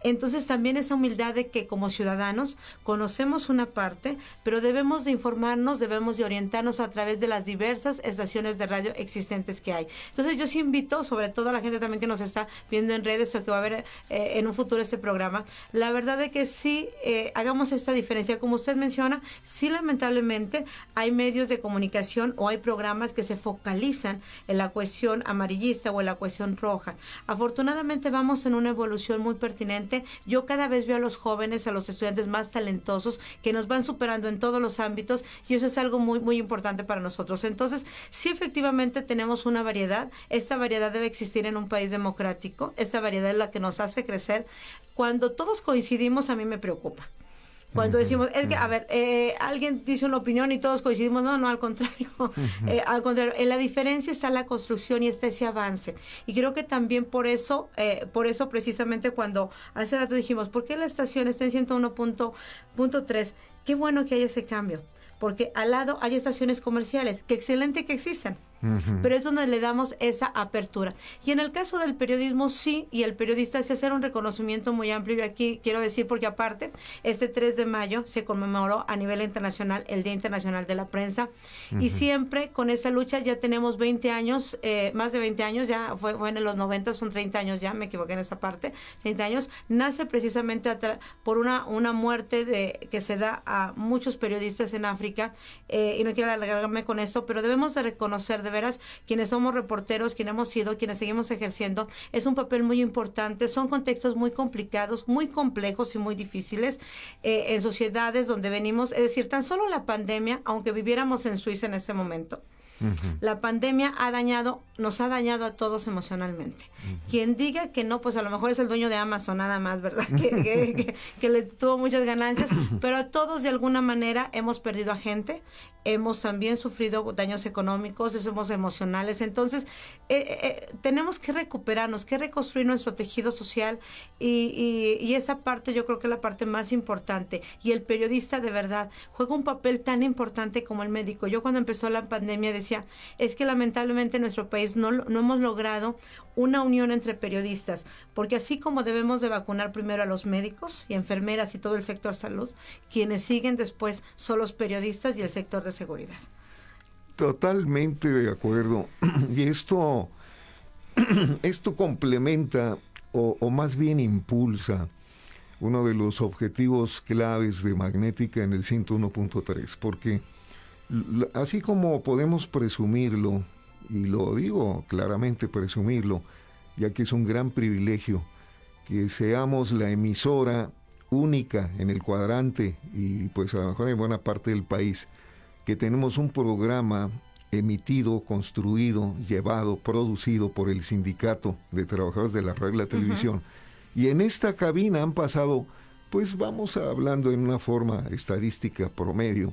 Entonces también esa humildad de que como ciudadanos conocemos una parte, pero debemos de informarnos, debemos de orientarnos a través de las diversas estaciones de radio existentes que hay. Entonces yo sí invito, sobre todo a la gente también que nos está viendo en redes o que va a ver eh, en un futuro este programa, la verdad de que sí eh, hagamos esta diferencia. Como usted menciona, sí lamentablemente hay medios de comunicación o hay programas que se focalizan en la cuestión amarillista o en la cuestión roja. Afortunadamente vamos en una evolución muy pertinente yo cada vez veo a los jóvenes, a los estudiantes más talentosos que nos van superando en todos los ámbitos y eso es algo muy, muy importante para nosotros. Entonces, sí efectivamente tenemos una variedad, esta variedad debe existir en un país democrático, esta variedad es la que nos hace crecer. Cuando todos coincidimos, a mí me preocupa. Cuando decimos, es que, a ver, eh, alguien dice una opinión y todos coincidimos, no, no, al contrario. Eh, al contrario, en la diferencia está la construcción y está ese avance. Y creo que también por eso, eh, por eso precisamente cuando hace rato dijimos, ¿por qué la estación está en 101.3? Qué bueno que haya ese cambio porque al lado hay estaciones comerciales, que excelente que existen pero es donde le damos esa apertura. Y en el caso del periodismo, sí, y el periodista se hace un reconocimiento muy amplio. Y aquí quiero decir, porque aparte, este 3 de mayo se conmemoró a nivel internacional el Día Internacional de la Prensa. Y siempre con esa lucha ya tenemos 20 años, eh, más de 20 años, ya fue, en los 90, son 30 años ya, me equivoqué en esa parte, 30 años, nace precisamente por una, una muerte de, que se da a muchos periodistas en África. Eh, y no quiero alargarme con esto, pero debemos de reconocer, de veras, quienes somos reporteros, quienes hemos sido, quienes seguimos ejerciendo, es un papel muy importante. Son contextos muy complicados, muy complejos y muy difíciles eh, en sociedades donde venimos. Es decir, tan solo la pandemia, aunque viviéramos en Suiza en este momento, la pandemia ha dañado, nos ha dañado a todos emocionalmente. Quien diga que no, pues a lo mejor es el dueño de Amazon nada más, ¿verdad? que, que, le tuvo muchas ganancias, pero a todos de alguna manera hemos perdido a gente, hemos también sufrido daños económicos, somos emocionales. Entonces, eh, eh, eh, tenemos que recuperarnos, que reconstruir nuestro tejido social y, y, esa parte yo creo que es la parte más importante. Y el periodista de verdad juega un papel tan importante como el médico. Yo cuando empezó la pandemia decía, es que lamentablemente en nuestro país no, no hemos logrado una unión entre periodistas, porque así como debemos de vacunar primero a los médicos y enfermeras y todo el sector salud, quienes siguen después son los periodistas y el sector de seguridad. Totalmente de acuerdo. Y esto, esto complementa o, o, más bien impulsa uno de los objetivos claves de Magnética en el 101.3, porque así como podemos presumirlo, y lo digo claramente presumirlo, ya que es un gran privilegio que seamos la emisora única en el cuadrante y pues a lo mejor en buena parte del país que tenemos un programa emitido, construido, llevado, producido por el Sindicato de Trabajadores de la Regla Televisión. Y en esta cabina han pasado, pues vamos hablando en una forma estadística promedio,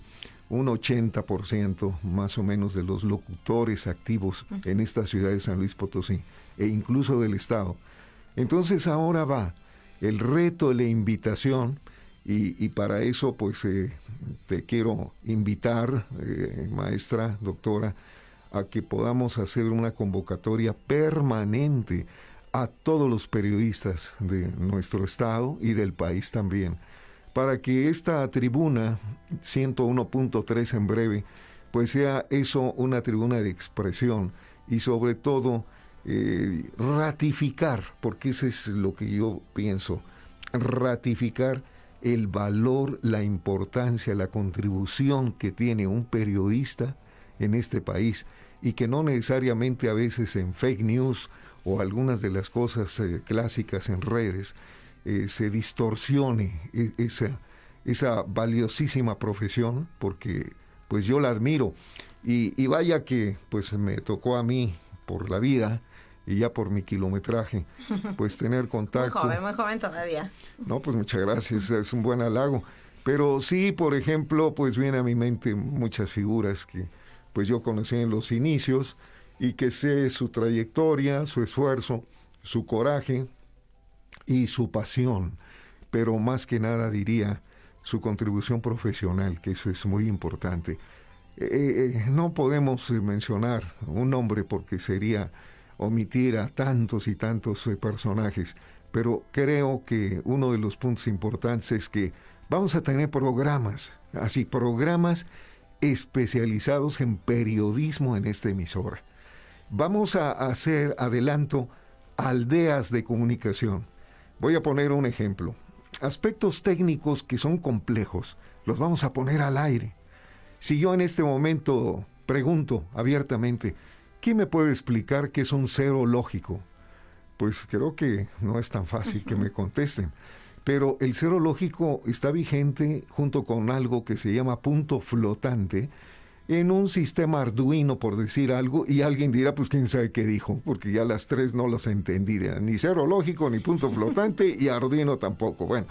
un 80% más o menos de los locutores activos en esta ciudad de San Luis Potosí e incluso del Estado. Entonces ahora va el reto, la invitación y, para eso, pues eh, te quiero invitar, eh, maestra, doctora, a que podamos hacer una convocatoria permanente a todos los periodistas de nuestro estado y del país también, para que esta tribuna 101.3 en breve, pues sea eso una tribuna de expresión y sobre todo eh, ratificar, porque eso es lo que yo pienso, ratificar el valor, la importancia, la contribución que tiene un periodista en este país y que no necesariamente a veces en fake news o algunas de las cosas eh, clásicas en redes eh, se distorsione e, esa, esa valiosísima profesión porque pues yo la admiro y, y vaya que pues me tocó a mí por la vida y ya por mi kilometraje, pues tener contacto. Muy joven, muy joven todavía. No, pues muchas gracias, es un buen halago. Pero sí, por ejemplo, pues viene a mi mente muchas figuras que pues yo conocí en los inicios y que sé su trayectoria, su esfuerzo, su coraje y su pasión, pero más que nada diría su contribución profesional, que eso es muy importante. Eh, eh, no podemos mencionar un nombre porque sería omitir a tantos y tantos eh, personajes, pero creo que uno de los puntos importantes es que vamos a tener programas, así, programas especializados en periodismo en esta emisora. Vamos a hacer adelanto aldeas de comunicación. Voy a poner un ejemplo. Aspectos técnicos que son complejos, los vamos a poner al aire. Si yo en este momento pregunto abiertamente, ¿quién me puede explicar qué es un cero lógico? Pues creo que no es tan fácil que me contesten. Pero el cero lógico está vigente junto con algo que se llama punto flotante en un sistema arduino, por decir algo, y alguien dirá, pues quién sabe qué dijo, porque ya las tres no las entendí, ni cero lógico, ni punto flotante, y arduino tampoco. Bueno,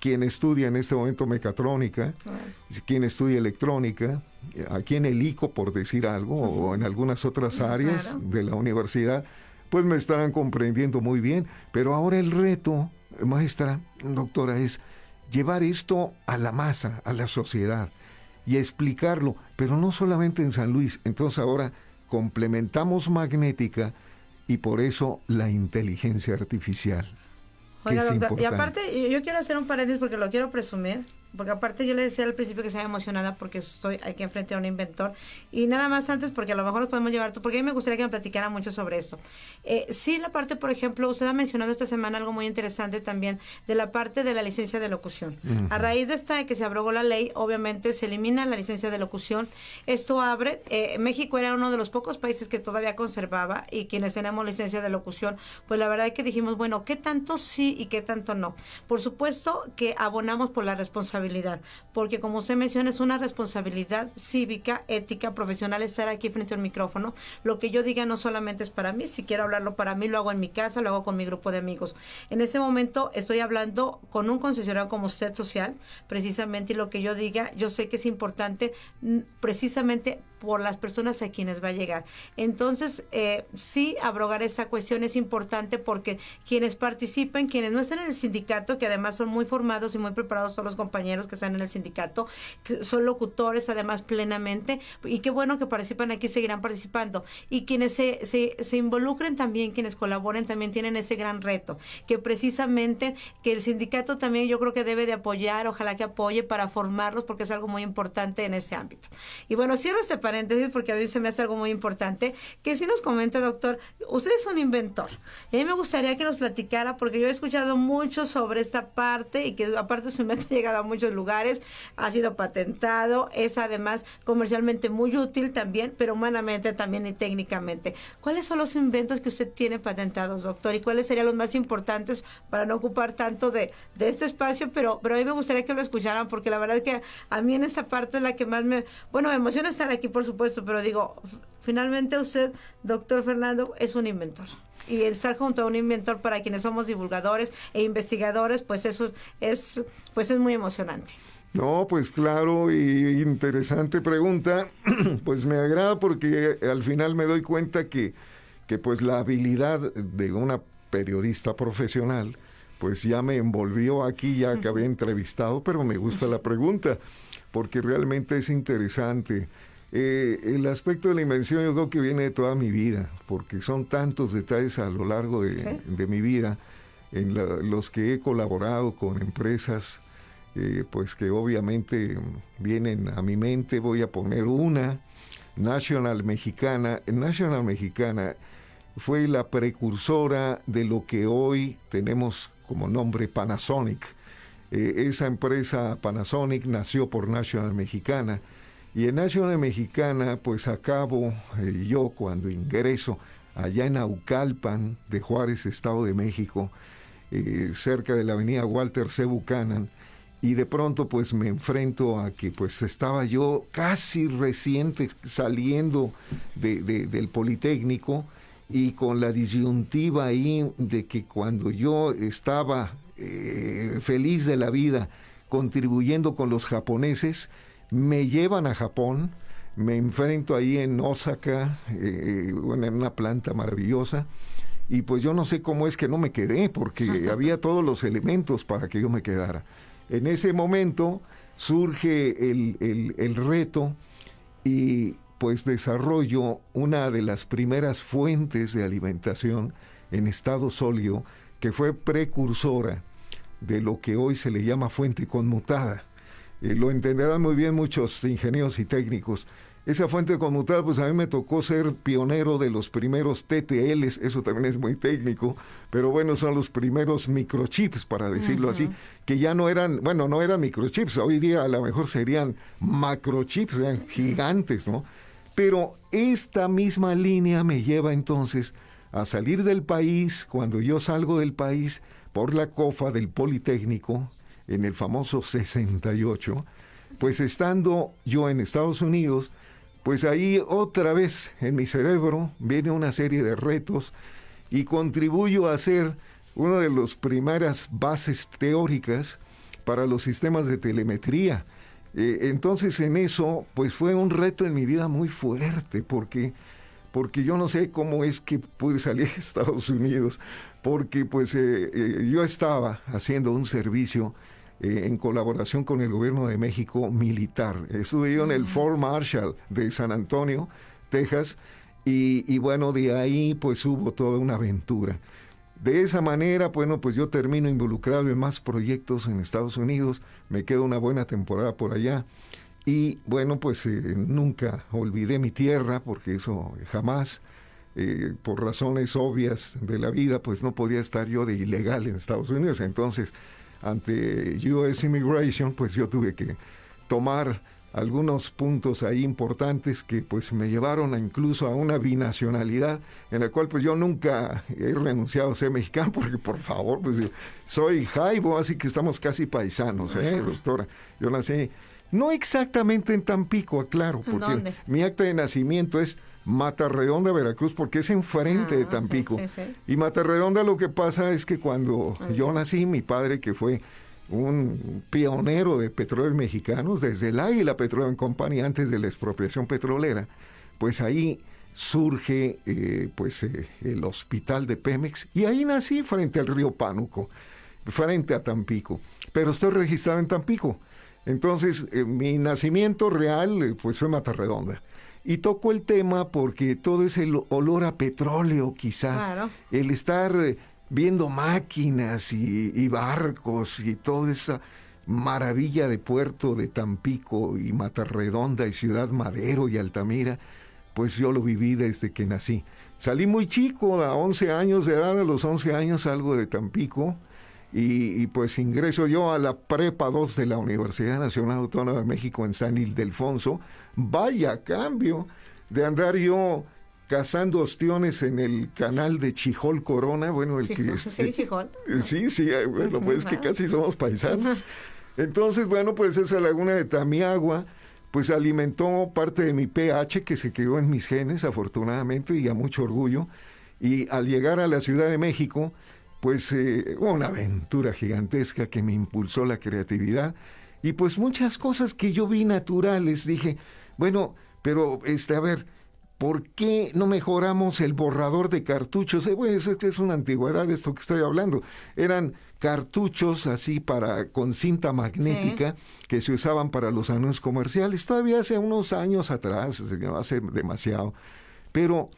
quien estudia en este momento mecatrónica, quien estudia electrónica, aquí en el ICO, por decir algo, o en algunas otras áreas de la universidad, pues me estarán comprendiendo muy bien, pero ahora el reto, maestra, doctora, es llevar esto a la masa, a la sociedad y explicarlo, pero no solamente en San Luis. Entonces ahora complementamos magnética y por eso la inteligencia artificial. Oiga, doctor, y aparte yo quiero hacer un paréntesis porque lo quiero presumir. Porque aparte yo le decía al principio que estaba emocionada porque estoy aquí enfrente a un inventor. Y nada más antes, porque a lo mejor nos podemos llevar, porque a mí me gustaría que me platicara mucho sobre eso. Eh, sí, la parte, por ejemplo, usted ha mencionado esta semana algo muy interesante también de la parte de la licencia de locución. A raíz de esta que se abrogó la ley, obviamente se elimina la licencia de locución. Esto abre, eh, México era uno de los pocos países que todavía conservaba y quienes tenemos licencia de locución, pues la verdad es que dijimos, bueno, ¿qué tanto sí y qué tanto no? Por supuesto que abonamos por la responsabilidad porque como usted menciona, es una responsabilidad cívica, ética, profesional estar aquí frente al micrófono. Lo que yo diga no solamente es para mí, si quiero hablarlo para mí, lo hago en mi casa, lo hago con mi grupo de amigos. En ese momento estoy hablando con un concesionario como usted social, precisamente, y lo que yo diga, yo sé que es importante precisamente por las personas a quienes va a llegar. Entonces, eh, sí, abrogar esa cuestión es importante porque quienes participen, quienes no están en el sindicato, que además son muy formados y muy preparados todos los compañeros que están en el sindicato, son locutores además plenamente, y qué bueno que participan aquí, seguirán participando. Y quienes se, se, se involucren también, quienes colaboren también tienen ese gran reto, que precisamente que el sindicato también yo creo que debe de apoyar, ojalá que apoye para formarlos porque es algo muy importante en ese ámbito. Y bueno, cierro este paréntesis porque a mí se me hace algo muy importante, que si nos comente, doctor, usted es un inventor. Y a mí me gustaría que nos platicara, porque yo he escuchado mucho sobre esta parte y que aparte su invento ha llegado a muchos lugares, ha sido patentado, es además comercialmente muy útil también, pero humanamente también y técnicamente. ¿Cuáles son los inventos que usted tiene patentados, doctor? ¿Y cuáles serían los más importantes para no ocupar tanto de, de este espacio? Pero, pero a mí me gustaría que lo escucharan, porque la verdad es que a mí en esta parte es la que más me, bueno, me emociona estar aquí por supuesto, pero digo, finalmente usted, doctor Fernando, es un inventor. Y estar junto a un inventor para quienes somos divulgadores e investigadores, pues eso es, pues es muy emocionante. No, pues claro, y interesante pregunta. pues me agrada porque al final me doy cuenta que, que pues la habilidad de una periodista profesional, pues ya me envolvió aquí, ya que había entrevistado, pero me gusta la pregunta, porque realmente es interesante. Eh, el aspecto de la invención yo creo que viene de toda mi vida, porque son tantos detalles a lo largo de, mi vida en los que he colaborado con empresas, eh, pues que obviamente vienen a mi mente. Voy a poner una, National Mexicana. National Mexicana fue la precursora de lo que hoy tenemos como nombre Panasonic. Eh, esa empresa Panasonic nació por National Mexicana y en Nacional Mexicana, pues acabo eh, yo cuando ingreso allá en Aucalpan de Juárez, Estado de México, eh, cerca de la avenida Walter C. Buchanan, y de pronto pues me enfrento a que pues estaba yo casi reciente saliendo del Politécnico y con la disyuntiva ahí de que cuando yo estaba eh, feliz de la vida contribuyendo con los japoneses, me llevan a Japón, me enfrento ahí en Osaka, eh, en una planta maravillosa, y pues yo no sé cómo es que no me quedé, porque había todos los elementos para que yo me quedara. En ese momento surge el, el, el reto y pues desarrollo una de las primeras fuentes de alimentación en estado sólido que fue precursora de lo que hoy se le llama fuente conmutada. Eh, lo entenderán muy bien muchos ingenieros y técnicos. Esa fuente conmutada, pues a mí me tocó ser pionero de los primeros TTLs, eso también es muy técnico, pero bueno, son los primeros microchips, para decirlo así, que ya no eran, bueno, no eran microchips, hoy día a lo mejor serían macrochips, serían gigantes, ¿no? Pero esta misma línea me lleva entonces a salir del país, cuando yo salgo del país por la cofa del Politécnico, en el famoso 68, pues estando yo en Estados Unidos, pues ahí otra vez en mi cerebro viene una serie de retos y contribuyo a ser una de las primeras bases teóricas para los sistemas de telemetría. Eh, entonces en eso, pues fue un reto en mi vida muy fuerte, porque, porque yo no sé cómo es que pude salir de Estados Unidos, porque pues eh, eh, yo estaba haciendo un servicio en colaboración con el gobierno de México militar. Estuve yo en el Fort Marshall de San Antonio, Texas, y, y bueno, de ahí pues hubo toda una aventura. De esa manera, bueno, pues yo termino involucrado en más proyectos en Estados Unidos, me quedo una buena temporada por allá y bueno, pues eh, nunca olvidé mi tierra porque eso jamás, eh, por razones obvias de la vida, pues no podía estar yo de ilegal en Estados Unidos. Entonces, ante US Immigration, pues yo tuve que tomar algunos puntos ahí importantes que pues me llevaron a incluso a una binacionalidad en la cual pues yo nunca he renunciado a ser mexicano porque por favor pues soy Jaibo así que estamos casi paisanos ¿eh, doctora yo nací no exactamente en Tampico aclaro porque mi acta de nacimiento es Mata Redonda, Veracruz, porque es enfrente de ah, Tampico. Y Mata Redonda lo que pasa es que cuando yo nací, mi padre, que fue un pionero de petróleos mexicanos, desde el Águila Petroleum Company, antes de la expropiación petrolera, pues ahí surge eh, pues eh, el hospital de Pemex. Y ahí nací frente al río Pánuco, frente a Tampico, pero estoy registrado en Tampico. Entonces, eh, mi nacimiento real pues fue Matarredonda. Y toco el tema porque todo ese olor a petróleo, quizá, el estar viendo máquinas y, barcos y toda esa maravilla de puerto de Tampico y Matarredonda y Ciudad Madero y Altamira, pues yo lo viví desde que nací. Salí muy chico, a 11 años de edad, a los 11 años salgo de Tampico y, pues ingreso yo a la Prepa 2 de la Universidad Nacional Autónoma de México en San Ildefonso. Vaya cambio de andar yo cazando ostiones en el canal de Chijol Corona, bueno, el que... ¿Sí, Chijol? Sí, sí, bueno, pues que casi somos paisanos. Entonces, bueno, pues esa laguna de Tamiagua, pues alimentó parte de mi pH que se quedó en mis genes, afortunadamente, y a mucho orgullo. Y al llegar a la Ciudad de México, pues eh, una aventura gigantesca que me impulsó la creatividad. Y pues muchas cosas que yo vi naturales, dije, bueno, pero este, a ver, ¿Por qué no mejoramos el borrador de cartuchos? Eh, es, es una antigüedad esto que estoy hablando. Eran cartuchos así para con cinta magnética que se usaban para los anuncios comerciales. Todavía hace unos años atrás, hace demasiado. Pero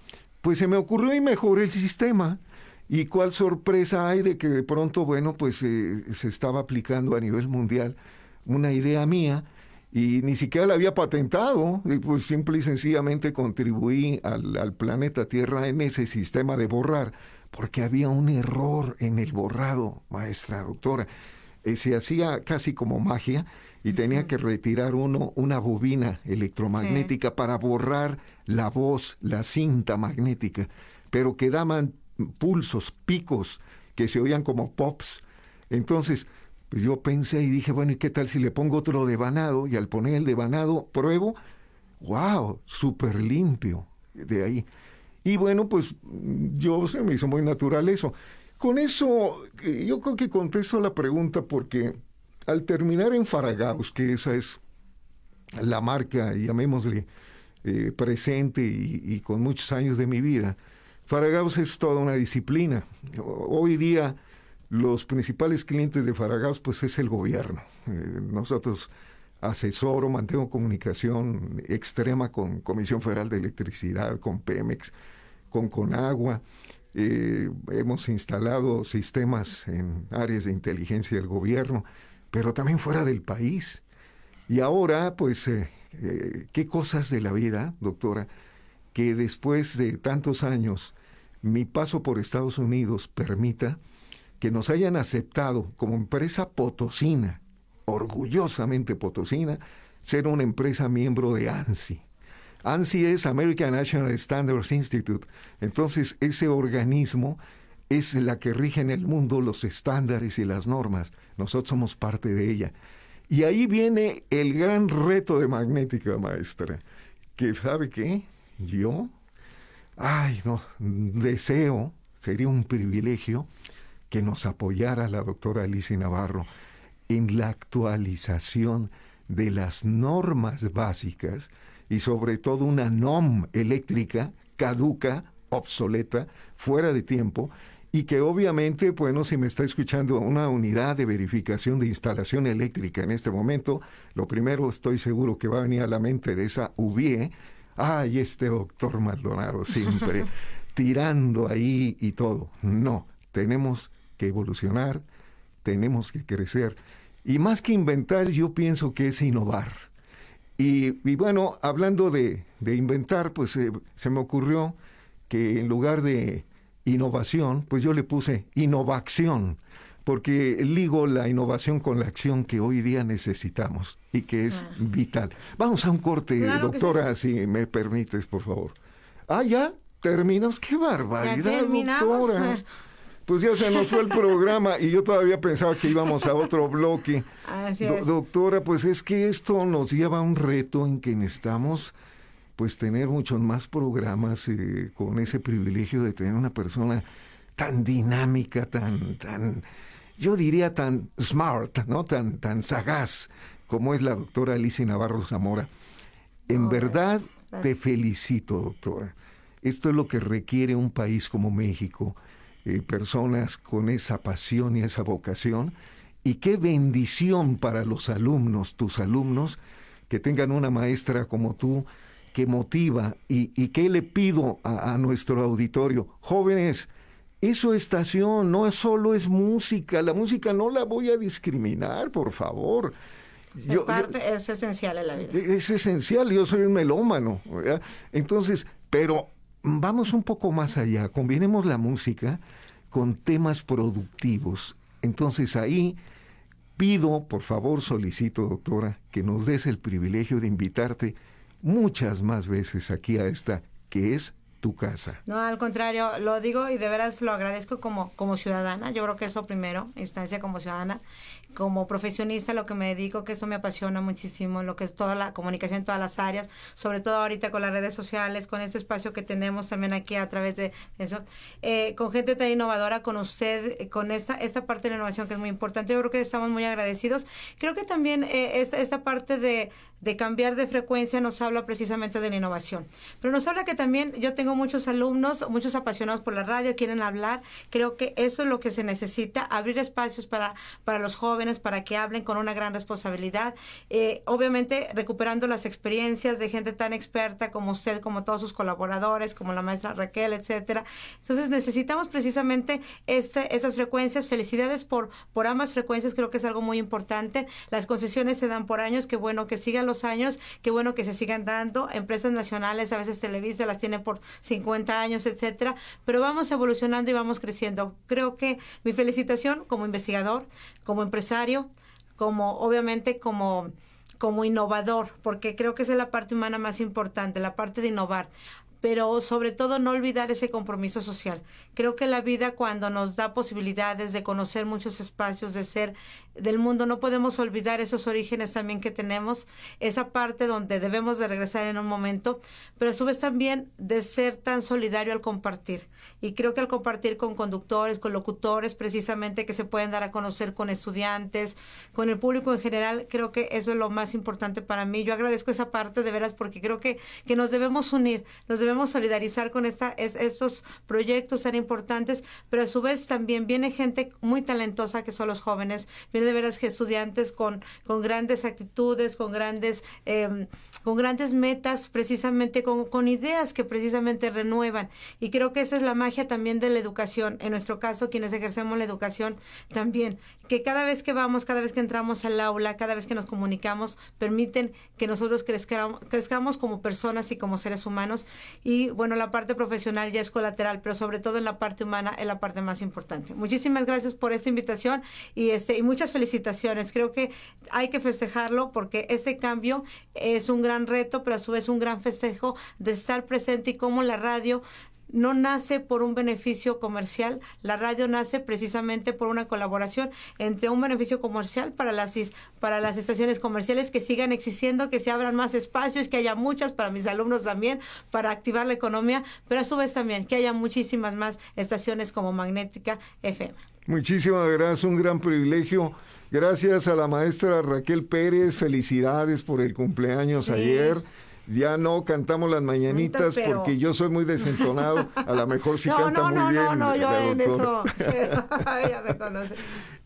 pues se me ocurrió y mejoré el sistema. Y cuál sorpresa hay de que de pronto, bueno, pues eh, se estaba aplicando a nivel mundial una idea mía y ni siquiera la había patentado, y pues simple y sencillamente contribuí al, planeta Tierra en ese sistema de borrar, porque había un error en el borrado, maestra doctora. Eh, se hacía casi como magia y tenía que retirar uno una bobina electromagnética para borrar la voz, la cinta magnética, pero quedaban pulsos, picos que se oían como pops. Entonces, yo pensé y dije, bueno, ¿y qué tal si le pongo otro devanado? Y al poner el devanado, pruebo, wow, súper limpio de ahí. Y bueno, pues yo se me hizo muy natural eso. Con eso, yo creo que contesto la pregunta porque al terminar en Faragaus, que esa es la marca, llamémosle, eh, presente y, con muchos años de mi vida. Faragaos es toda una disciplina. Hoy día los principales clientes de Faragaos pues es el gobierno. Eh, nosotros asesoro, mantengo comunicación extrema con Comisión Federal de Electricidad, con Pemex, con Conagua. Eh, hemos instalado sistemas en áreas de inteligencia del gobierno, pero también fuera del país. Y ahora, pues, eh, qué cosas de la vida, doctora, que después de tantos años mi paso por Estados Unidos permita que nos hayan aceptado como empresa potosina, orgullosamente potosina, ser una empresa miembro de ANSI. ANSI es American National Standards Institute. Entonces, ese organismo es la que rige en el mundo los estándares y las normas. Nosotros somos parte de ella. Y ahí viene el gran reto de magnética, maestra. Que, ¿sabe qué? Yo, ay, no, deseo, sería un privilegio que nos apoyara la doctora Alicia Navarro en la actualización de las normas básicas y sobre todo una NOM eléctrica caduca, obsoleta, fuera de tiempo, y que obviamente, bueno, si me está escuchando una unidad de verificación de instalación eléctrica en este momento, lo primero estoy seguro que va a venir a la mente de esa UBIE, ay, este doctor Maldonado siempre tirando ahí y todo. No, tenemos que evolucionar, tenemos que crecer. Y más que inventar, yo pienso que es innovar. Y, bueno, hablando de, inventar, pues eh, se me ocurrió que en lugar de innovación, pues yo le puse innovación, porque ligo la innovación con la acción que hoy día necesitamos y que es ah. vital. Vamos a un corte, doctora, si me permites, por favor. Ah, ya, terminamos. Qué barbaridad, doctora. Pues ya se nos fue el programa y yo todavía pensaba que íbamos a otro bloque. Doctora, pues es que esto nos lleva a un reto en que necesitamos pues tener muchos más programas eh, con ese privilegio de tener una persona tan dinámica, tan, tan, yo diría tan smart, ¿no? Tan, tan sagaz como es la doctora Alicia Navarro Zamora. En verdad, te felicito, doctora. Esto es lo que requiere un país como México, eh, personas con esa pasión y esa vocación. Y qué bendición para los alumnos, tus alumnos, que tengan una maestra como tú, que motiva y, y qué le pido a, nuestro auditorio. Jóvenes, eso estación, no solo es música, la música no la voy a discriminar, por favor. es, parte, es esencial en la vida. Es esencial, yo soy un melómano. Entonces, pero vamos un poco más allá, combinemos la música con temas productivos. Entonces ahí pido, por favor, solicito, doctora, que nos des el privilegio de invitarte muchas más veces aquí a esta que es tu casa. No, al contrario, lo digo y de veras lo agradezco como, como ciudadana. Yo creo que eso primero, instancia como ciudadana, como profesionista, lo que me dedico, que eso me apasiona muchísimo, lo que es toda la comunicación en todas las áreas, sobre todo ahorita con las redes sociales, con este espacio que tenemos también aquí a través de eso, eh, con gente tan innovadora, con usted, eh, con esta, esta parte de la innovación que es muy importante. Yo creo que estamos muy agradecidos. Creo que también eh, esta, esta parte de, de cambiar de frecuencia nos habla precisamente de la innovación. Pero nos habla que también yo tengo muchos alumnos, muchos apasionados por la radio, quieren hablar. Creo que eso es lo que se necesita, abrir espacios para, para los jóvenes, para que hablen con una gran responsabilidad. Eh, obviamente recuperando las experiencias de gente tan experta como usted, como todos sus colaboradores, como la maestra Raquel, etcétera. Entonces necesitamos precisamente este, estas frecuencias. Felicidades por, por ambas frecuencias, creo que es algo muy importante. Las concesiones se dan por años, qué bueno que sigan los años, qué bueno que se sigan dando. Empresas nacionales, a veces Televisa las tiene por 50 años, etcétera, pero vamos evolucionando y vamos creciendo. Creo que mi felicitación como investigador, como empresario, como obviamente como como innovador, porque creo que esa es la parte humana más importante, la parte de innovar pero sobre todo no olvidar ese compromiso social. Creo que la vida cuando nos da posibilidades de conocer muchos espacios, de ser del mundo. No podemos olvidar esos orígenes también que tenemos, esa parte donde debemos de regresar en un momento, pero a su vez también de ser tan solidario al compartir. Y creo que al compartir con conductores, con locutores, precisamente que se pueden dar a conocer con estudiantes, con el público en general, creo que eso es lo más importante para mí. Yo agradezco esa parte de veras porque creo que, que nos debemos unir, nos debemos solidarizar con esta, estos proyectos tan importantes, pero a su vez también viene gente muy talentosa que son los jóvenes, de veras estudiantes con, con grandes actitudes, con grandes, em, con grandes metas, precisamente con, con ideas que precisamente renuevan. Y creo que esa es la magia también de la educación. En nuestro caso, quienes ejercemos la educación también, que cada vez que vamos, cada vez que entramos al aula, cada vez que nos comunicamos, permiten que nosotros crezcamos, crezcamos como personas y como seres humanos. Y bueno, la parte profesional ya es colateral, pero sobre todo en la parte humana es la parte más importante. Muchísimas gracias por esta invitación y, este, y muchas felicitaciones. Creo que hay que festejarlo porque este cambio es un gran reto, pero a su vez un gran festejo de estar presente y cómo la radio no nace por un beneficio comercial, la radio nace precisamente por una colaboración entre un beneficio comercial para las, para las estaciones comerciales que sigan existiendo, que se abran más espacios, que haya muchas para mis alumnos también, para activar la economía, pero a su vez también que haya muchísimas más estaciones como Magnética FM. Muchísimas gracias, un gran privilegio. Gracias a la maestra Raquel Pérez, felicidades por el cumpleaños ayer ya no cantamos las mañanitas porque yo soy muy desentonado. A lo mejor sí canta muy bien. No, no, no, yo en eso. ya me conoce.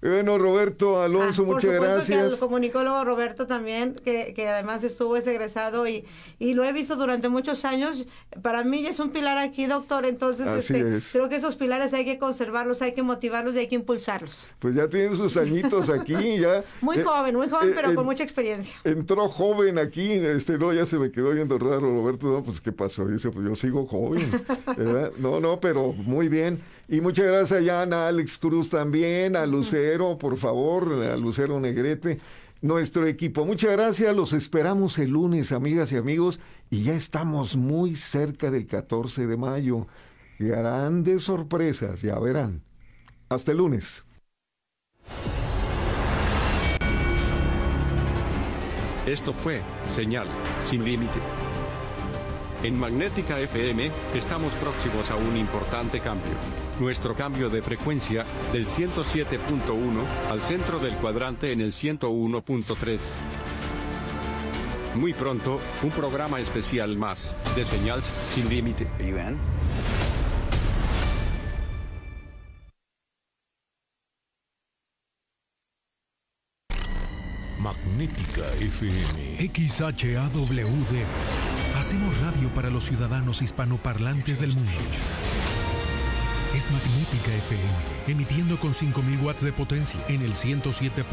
Bueno, Roberto Alonso, ah, muchas gracias. El comunicólogo Roberto también, que, que además estuvo ese egresado y, y lo he visto durante muchos años. Para mí es un pilar aquí, doctor. Entonces, este, creo que esos pilares hay que conservarlos, hay que motivarlos y hay que impulsarlos. Pues ya tienen sus añitos aquí, ya. muy eh, joven, muy joven, eh, pero con mucha experiencia. Entró joven aquí, este, no, ya se me quedó viendo raro, Roberto. No, pues, ¿qué pasó? Dice, pues yo sigo joven. No, no, pero muy bien. Y muchas gracias a a Alex Cruz también, a Lucero, por favor, a Lucero Negrete, nuestro equipo. Muchas gracias, los esperamos el lunes, amigas y amigos, y ya estamos muy cerca del 14 de mayo. Grandes sorpresas, ya verán. Hasta el lunes. Esto fue Señal sin límite. En Magnética FM estamos próximos a un importante cambio nuestro cambio de frecuencia del 107.1 al centro del cuadrante en el 101.3. Muy pronto, un programa especial más de Señal Sin Límite. Magnética FM. XHAWD. Hacemos radio para los ciudadanos hispanoparlantes del mundo es Magnética FM, emitiendo con 5000 watts de potencia en el 107.